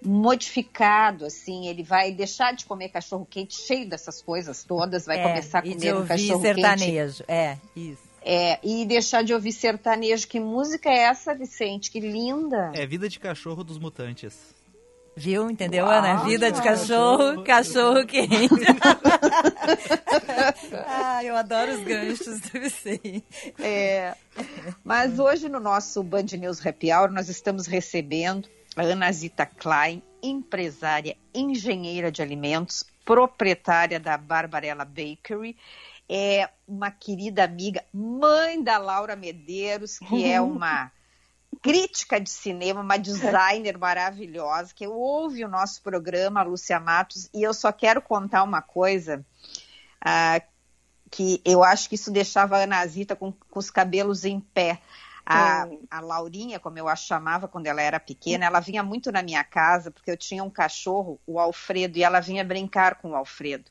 modificado, assim, ele vai deixar de comer cachorro quente cheio dessas coisas todas, vai é, começar a comer um cachorro sertanejo. quente. É, isso. É, e deixar de ouvir sertanejo. Que música é essa, Vicente? Que linda! É Vida de Cachorro dos Mutantes. Viu? Entendeu, Uau, Ana? Vida de cachorro, cachorro quente. ah, eu adoro os ganchos do Vicente. É. Mas hoje no nosso Band News Happy Hour nós estamos recebendo a Ana Zita Klein, empresária, engenheira de alimentos, proprietária da Barbarella Bakery, é uma querida amiga, mãe da Laura Medeiros, que é uma crítica de cinema, uma designer maravilhosa, que ouve o nosso programa, Lúcia Matos, e eu só quero contar uma coisa, uh, que eu acho que isso deixava a Ana Zita com, com os cabelos em pé. A, a, Laurinha, como eu a chamava quando ela era pequena, ela vinha muito na minha casa, porque eu tinha um cachorro, o Alfredo, e ela vinha brincar com o Alfredo.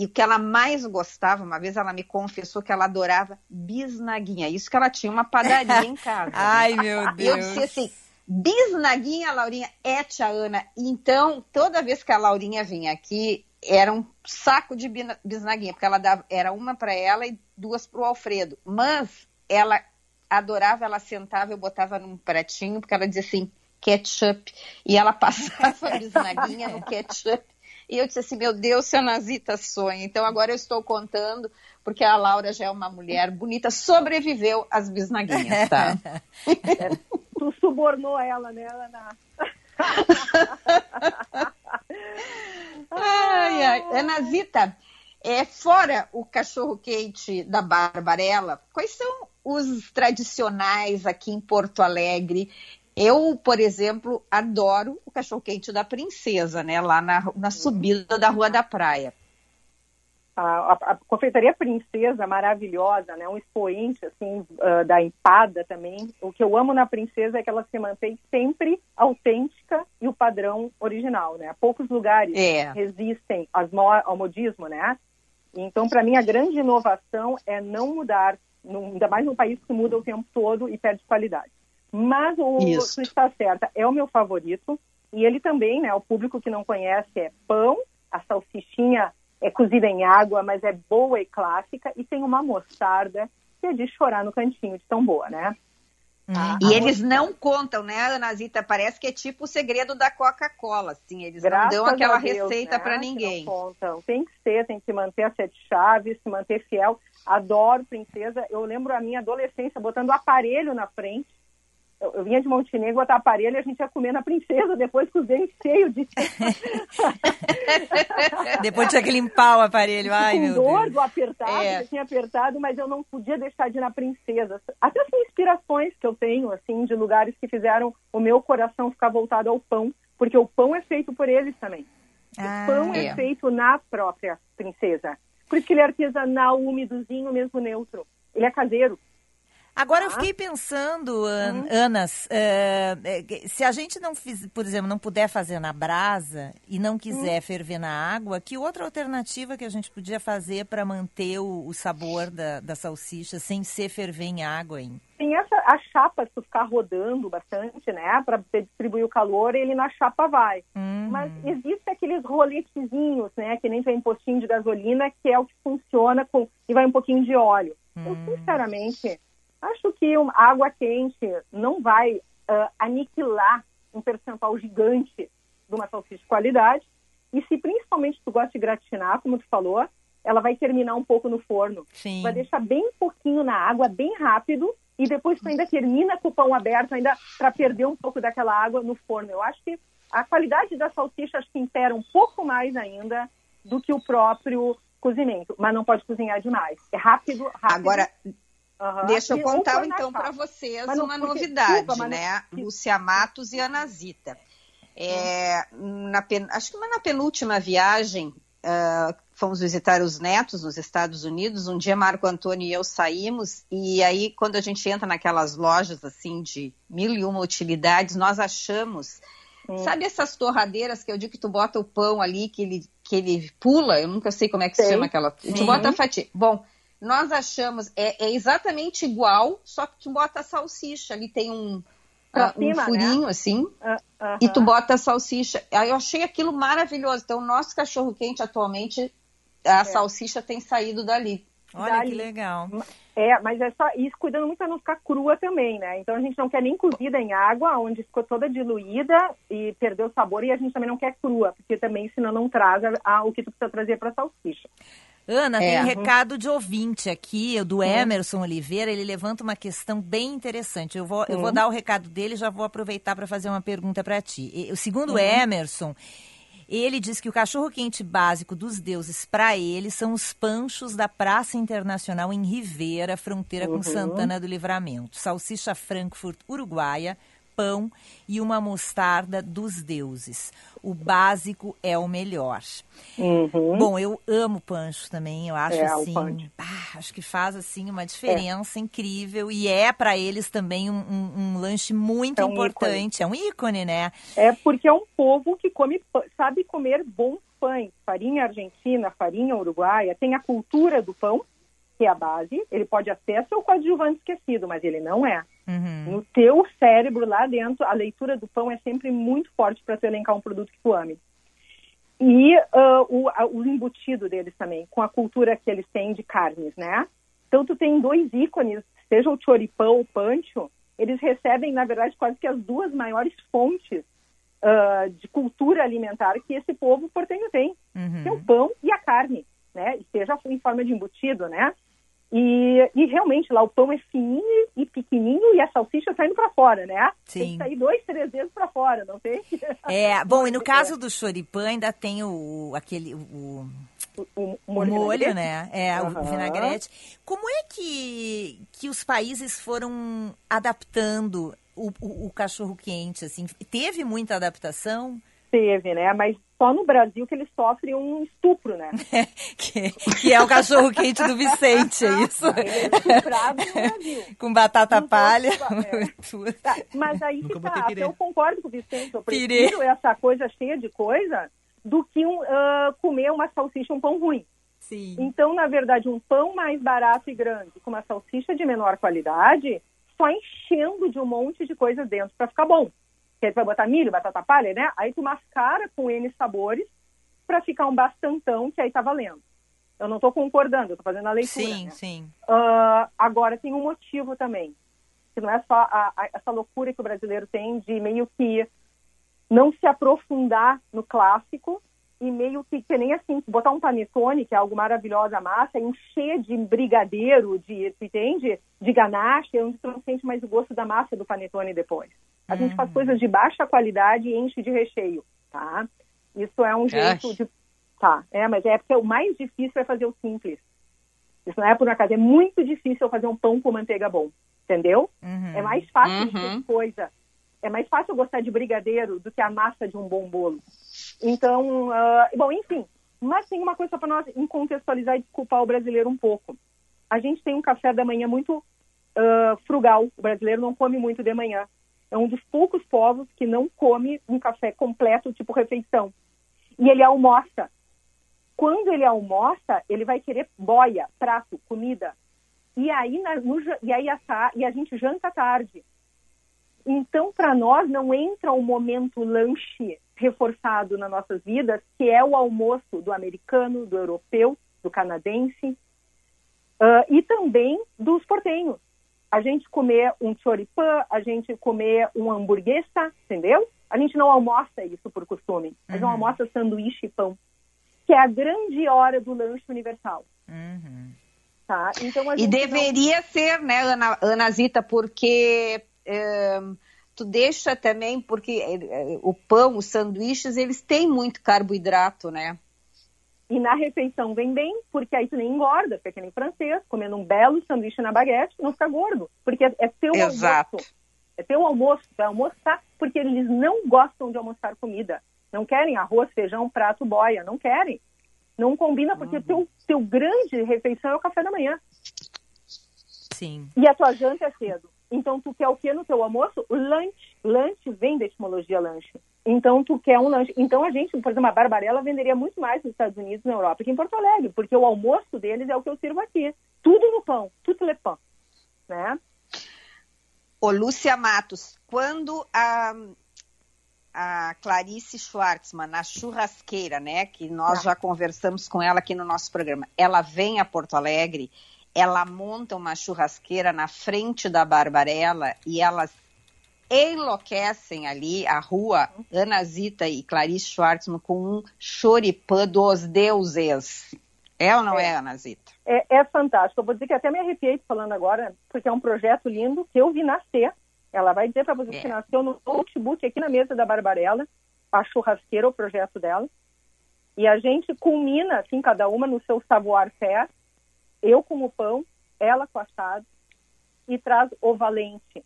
E o que ela mais gostava, uma vez ela me confessou que ela adorava bisnaguinha. Isso que ela tinha uma padaria em casa. Ai, meu Deus. Eu disse assim, bisnaguinha, Laurinha, é tia Ana. Então, toda vez que a Laurinha vinha aqui, era um saco de bisnaguinha, porque ela dava, era uma para ela e duas para o Alfredo. Mas ela adorava, ela sentava, eu botava num pratinho, porque ela dizia assim, ketchup. E ela passava a bisnaguinha no ketchup e eu disse assim, meu Deus, se a Nazita sonha. Então agora eu estou contando, porque a Laura já é uma mulher bonita, sobreviveu às bisnaguinhas, tá? tu subornou ela, né, Ana? ai, ai. Ana Zita, é, fora o cachorro quente da Barbarella, quais são os tradicionais aqui em Porto Alegre eu, por exemplo, adoro o cachorro-quente da princesa, né? Lá na, na subida da Rua da Praia. A, a, a, confeitaria Princesa, maravilhosa, né? Um expoente, assim, uh, da empada também. O que eu amo na Princesa é que ela se mantém sempre autêntica e o padrão original, né? Poucos lugares é. resistem ao modismo, né? Então, para mim, a grande inovação é não mudar, ainda mais num país que muda o tempo todo e perde qualidade. Mas o Isso. está certa, é o meu favorito. E ele também, né? O público que não conhece é pão, a salsichinha é cozida em água, mas é boa e clássica, e tem uma mostarda que é de chorar no cantinho, de tão boa, né? Ah, e eles não contam, né, Ana Zita? Parece que é tipo o segredo da Coca-Cola, assim. Eles Graças não dão aquela Deus, receita né? para ninguém. contam. Tem que ser, tem que manter as sete chaves, se manter fiel. Adoro princesa. Eu lembro a minha adolescência botando o aparelho na frente eu, eu, vinha de Montenegro, botar aparelho e a gente ia comer na princesa, depois com os dentes cheios de. depois tinha que limpar o aparelho, ai com meu dor Deus. do apertado, é. eu tinha apertado, mas eu não podia deixar de ir na princesa. Até as inspirações que eu tenho, assim, de lugares que fizeram o meu coração ficar voltado ao pão, porque o pão é feito por eles também. Ah, o pão é. é feito na própria princesa. Por isso que ele é artesanal, úmidozinho, mesmo neutro. Ele é caseiro. Agora eu fiquei pensando, An uhum. Anas, é, se a gente não fiz, por exemplo, não puder fazer na brasa e não quiser uhum. ferver na água, que outra alternativa que a gente podia fazer para manter o, o sabor da, da, salsicha sem ser ferver em água, hein? Tem essa, a chapa, se tu ficar rodando bastante, né, para distribuir o calor, ele na chapa vai. Uhum. Mas existe aqueles roletezinhos, né, que nem tem postinho de gasolina, que é o que funciona com e vai um pouquinho de óleo. Eu, hum. sinceramente, Acho que uma água quente não vai uh, aniquilar um percentual gigante de uma salsicha de qualidade. E se principalmente tu gosta de gratinar, como tu falou, ela vai terminar um pouco no forno. Sim. Vai deixar bem pouquinho na água, bem rápido, e depois tu ainda termina com o pão aberto, ainda para perder um pouco daquela água no forno. Eu acho que a qualidade da salsicha acho que impera um pouco mais ainda do que o próprio cozimento, mas não pode cozinhar demais. É rápido, rápido. Agora, Uhum. Deixa eu contar então para vocês não, uma novidade, desculpa, né? Não... Lúcia Matos e Ana Zita. É, na pen... Acho que na penúltima viagem, uh, fomos visitar os netos nos Estados Unidos. Um dia Marco Antônio e eu saímos, e aí, quando a gente entra naquelas lojas assim de mil e uma utilidades, nós achamos. Hum. Sabe essas torradeiras que eu digo que tu bota o pão ali, que ele, que ele pula? Eu nunca sei como é que sei. se chama aquela. Tu bota a fatia. Bom, nós achamos, é, é, exatamente igual, só que tu bota a salsicha, ali tem um, uh, um né? furinho né? assim, uh, uh -huh. e tu bota a salsicha. Aí eu achei aquilo maravilhoso. Então, o nosso cachorro quente atualmente, a é. salsicha tem saído dali. Olha dali. que legal. É, mas é só isso cuidando muito para não ficar crua também, né? Então a gente não quer nem cozida em água, onde ficou toda diluída e perdeu o sabor, e a gente também não quer crua, porque também senão não traz a, a, o que tu precisa trazer para salsicha. Ana, é. tem recado de ouvinte aqui, do Emerson Oliveira. Ele levanta uma questão bem interessante. Eu vou, eu vou dar o recado dele e já vou aproveitar para fazer uma pergunta para ti. O segundo uhum. Emerson, Ele diz que o cachorro-quente básico dos deuses para ele são os panchos da Praça Internacional em Rivera, fronteira Uhum. com Santana do Livramento. Salsicha Frankfurt uruguaia, pão e uma mostarda dos deuses. O básico é o melhor. Uhum. Bom, eu amo pancho também, eu acho É, assim, acho que faz assim uma diferença incrível e é para eles também um, um- um lanche muito É um importante, é um ícone, né? É porque é um povo que come, sabe comer bons pães. Farinha argentina, farinha uruguaia, tem a cultura do pão, que é a base. Ele pode até ser o coadjuvante esquecido, mas ele não é. Uhum. No teu cérebro, lá dentro, a leitura do pão é sempre muito forte para tu elencar um produto que tu ame. E ah, o, a- o embutido deles também, com a cultura que eles têm de carnes, né? Então, tu tem dois ícones, seja o choripão ou o pancho, eles recebem, na verdade, quase que as duas maiores fontes ah, de cultura alimentar que esse povo portenho tem, Uhum. que é o pão e a carne, né? E seja em forma de embutido, né? E, e realmente lá o pão é fininho e pequenininho e a salsicha tá indo para fora, né? Tem Sim. que sair dois, três vezes para fora, não tem? É, bom, e no caso do choripã ainda tem o aquele o, o, o molho molho, né? É, Aham. o vinagrete. Como é que, que os países foram adaptando o, o, o cachorro quente assim? Teve muita adaptação? Teve, né? Mas só no Brasil que eles sofrem um estupro, né? que, que é o cachorro quente do Vicente, é isso? Ele é estuprado no Brasil. Com batata palha. É. Tá, mas aí Nunca que tá, pirê. eu concordo com o Vicente, eu Pirê. prefiro essa coisa cheia de coisa do que um, ah, comer uma salsicha, um pão ruim. Sim. Então, na verdade, um pão mais barato e grande com uma salsicha de menor qualidade, só enchendo de um monte de coisa dentro para ficar bom. Tu vai botar milho, batata palha, né? Aí tu mascara com N sabores para ficar um bastantão que aí tá valendo. Eu não estou concordando, eu tô fazendo a leitura. Sim, né? sim. Ah, agora tem um motivo também, que não é só a- a- essa loucura que o brasileiro tem de meio que não se aprofundar no clássico e meio que, que nem assim, botar um panetone, que é algo maravilhoso a massa, encher de brigadeiro, de, entende? De ganache, onde tu não sente mais o gosto da massa do panetone depois. A gente faz coisas de baixa qualidade e enche de recheio, tá? Isso é um jeito de... Tá, é, mas é porque o mais difícil é fazer o simples. Isso não é por uma casa. É muito difícil fazer um pão com manteiga bom. Entendeu? É mais fácil Uhum. de coisa. É mais fácil gostar de brigadeiro do que a massa de um bom bolo. Então, ah, bom, enfim. Mas tem uma coisa para nós contextualizar e desculpar o brasileiro um pouco. A gente tem um café da manhã muito ah, frugal. O brasileiro não come muito de manhã. É um dos poucos povos que não come um café completo, tipo refeição. E ele almoça. Quando ele almoça, ele vai querer boia, prato, comida. E aí, na- no e aí a, e a gente janta tarde. Então, para nós, não entra o momento lanche reforçado nas nossas vidas, que é o almoço do americano, do europeu, do canadense ah, e também dos portenhos. A gente comer um choripã, a gente comer um hamburguesa, entendeu? A gente não almoça isso por costume. A gente não almoça sanduíche e pão, que é a grande hora do lanche universal. Tá? Então, E gente não- deveria ser, né, Ana, Ana Zita, porque eh, tu deixa também, porque eh, o pão, os sanduíches, eles têm muito carboidrato, né? E na refeição vem bem, porque aí tu nem engorda, fica que nem francês, comendo um belo sanduíche na baguete, não fica gordo. Porque é, é teu Exato. almoço. É teu almoço, vai almoçar, porque eles não gostam de almoçar comida. Não querem arroz, feijão, prato, boia, não querem. Não combina, porque Uhum. teu, teu grande refeição é o café da manhã. Sim. E a tua janta é cedo. Então, tu quer o que no teu almoço? Lanche. Lanche vem da etimologia lanche. Então, tu quer um lanche. Então, a gente, por exemplo, a Barbarella venderia muito mais nos Estados Unidos, na Europa, que em Porto Alegre, porque o almoço deles é o que eu sirvo aqui. Tudo no pão, tudo le pão, né? Ô, Lúcia Matos, quando a, a Clarice Schwartzman, na churrasqueira, né, que nós já conversamos com ela aqui no nosso programa, ela vem a Porto Alegre, ela monta uma churrasqueira na frente da Barbarella e elas enlouquecem ali a rua Ana Zita e Clarice Schwartzman com um choripã dos deuses. É ou não é, Ana Zita? É, é fantástico. Eu vou dizer que até me arrepiei falando agora, porque é um projeto lindo que eu vi nascer. Ela vai dizer para vocês É. que nasceu no notebook aqui na mesa da Barbarella. a churrasqueira, o projeto dela. E a gente culmina, assim, cada uma no seu savoir-faire. Eu com o pão, ela com assado. E traz o Valente,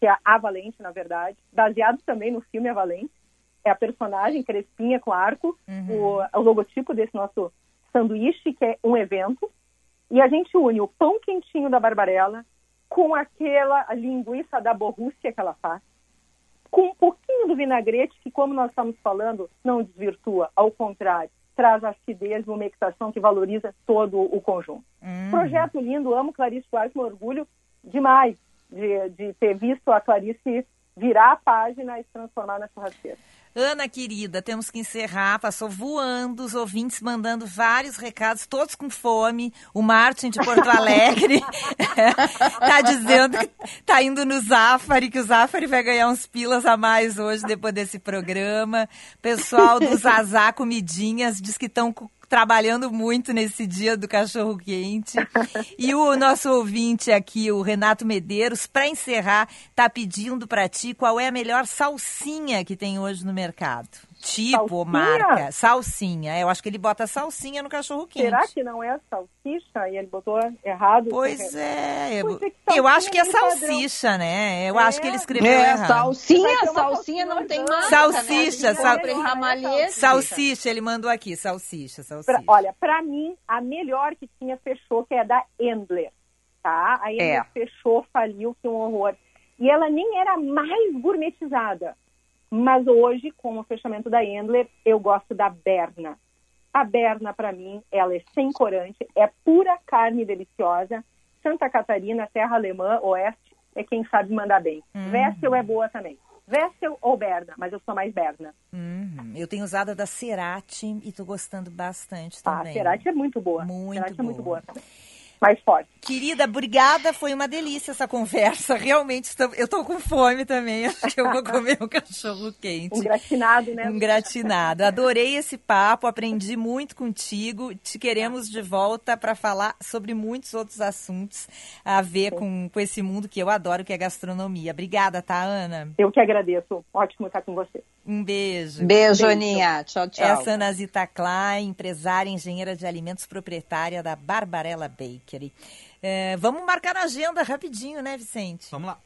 que é a Valente, na verdade, baseado também no filme A Valente. É a personagem Crespinha com arco, uhum. o, o logotipo desse nosso sanduíche, que é um evento. E a gente une o pão quentinho da Barbarella com aquela linguiça da Borrússia que ela faz, com um pouquinho do vinagrete, que, como nós estamos falando, não desvirtua, ao contrário, traz acidez, uma umectação que valoriza todo o conjunto. Hum. Projeto lindo, amo Clarice Soares, com orgulho demais de, de ter visto a Clarice virar a página e se transformar na churrasqueira. Ana querida, temos que encerrar. Passou voando, os ouvintes mandando vários recados, todos com fome. O Martin de Porto Alegre está dizendo que está indo no Zafari, que o Zafari vai ganhar uns pilas a mais hoje depois desse programa. Pessoal do Zazá Comidinhas diz que estão trabalhando muito nesse dia do cachorro quente. E o nosso ouvinte aqui, o Renato Medeiros, para encerrar, tá pedindo para ti qual é a melhor salsinha que tem hoje no mercado. Tipo, salsinha? marca, salsinha. Eu acho que ele bota salsinha no cachorro quente. Será que não é salsicha e ele botou errado? Pois é. Eu, eu acho que é salsicha, padrão. né? Eu é. acho que ele escreveu é, errado. Salsinha, salsinha não tem marca. Salsicha, né? sal... salsicha, ele mandou aqui, salsicha, salsicha. Pra, olha, para mim, a melhor que tinha fechou, que é da Endler, tá? A Endler é. fechou, faliu, que um horror. E ela nem era mais gourmetizada. Mas hoje, com o fechamento da Endler, eu gosto da Berna. A Berna, para mim, ela é sem corante, é pura carne deliciosa. Santa Catarina, Terra Alemã, Oeste, é quem sabe mandar bem. Uhum. Vessel é boa também. Vessel ou Berna, mas eu sou mais Berna. Uhum. Eu tenho usado a da Cerati e tô gostando bastante ah, também. Ah, a Cerati é muito boa. Muito Cerati boa. é muito boa também mais forte. Querida, obrigada, foi uma delícia essa conversa. Realmente, estou, eu estou com fome também. Acho que eu vou comer um cachorro quente. Um gratinado, né? Um gratinado. Adorei esse papo, aprendi muito contigo. Te queremos de volta para falar sobre muitos outros assuntos a ver com, com esse mundo que eu adoro, que é gastronomia. Obrigada, tá, Ana? Eu que agradeço. Ótimo estar com você. Um beijo. Beijo, Aninha. Tchau, tchau. Essa é Ana Zita Klein, empresária engenheira de alimentos, proprietária da Barbarella Bakery. É, vamos marcar na agenda rapidinho, né, Vicente? Vamos lá.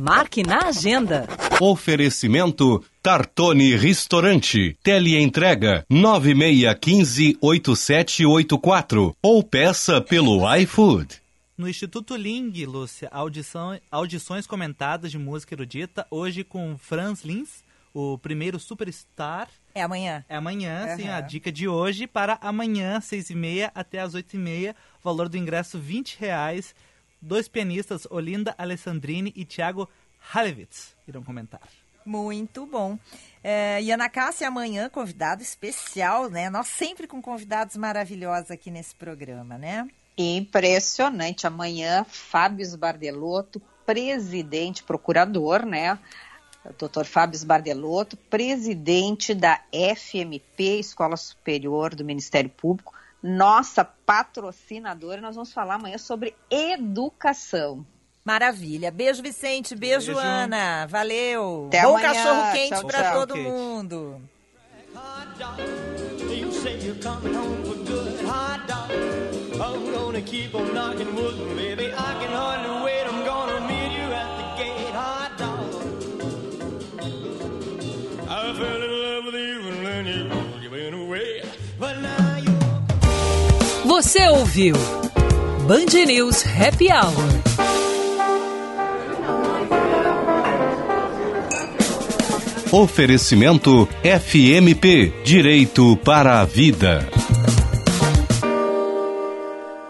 Marque na agenda. Oferecimento Tartone Restaurante. Teleentrega 9615-8784 ou peça pelo iFood. No Instituto Ling, Lúcia, audição, audições comentadas de música erudita, hoje com Franz Lins, o primeiro Superstar. É amanhã. É amanhã, uhum. sim. A dica de hoje para amanhã, seis e meia até as oito e meia. Valor do ingresso, 20 reais. Dois pianistas, Olinda Alessandrini e Thiago Halevitz, irão comentar. Muito bom. É, e Ana Cássia, amanhã, convidado especial, né? Nós sempre com convidados maravilhosos aqui nesse programa, né? Impressionante. Amanhã, Fábio Bardelotto, presidente, procurador, né? Dr. Fábio Bardelotto, presidente da FMP, Escola Superior do Ministério Público, nossa patrocinadora. Nós vamos falar amanhã sobre educação. Maravilha. Beijo, Vicente. Beijo, Beijo. Ana. Valeu. Até Bom amanhã. cachorro quente para todo mundo. I'm gonna keep on knocking wood, baby. I can hardly wait. Você ouviu Band News Happy Hour. Oferecimento FMP Direito para a Vida.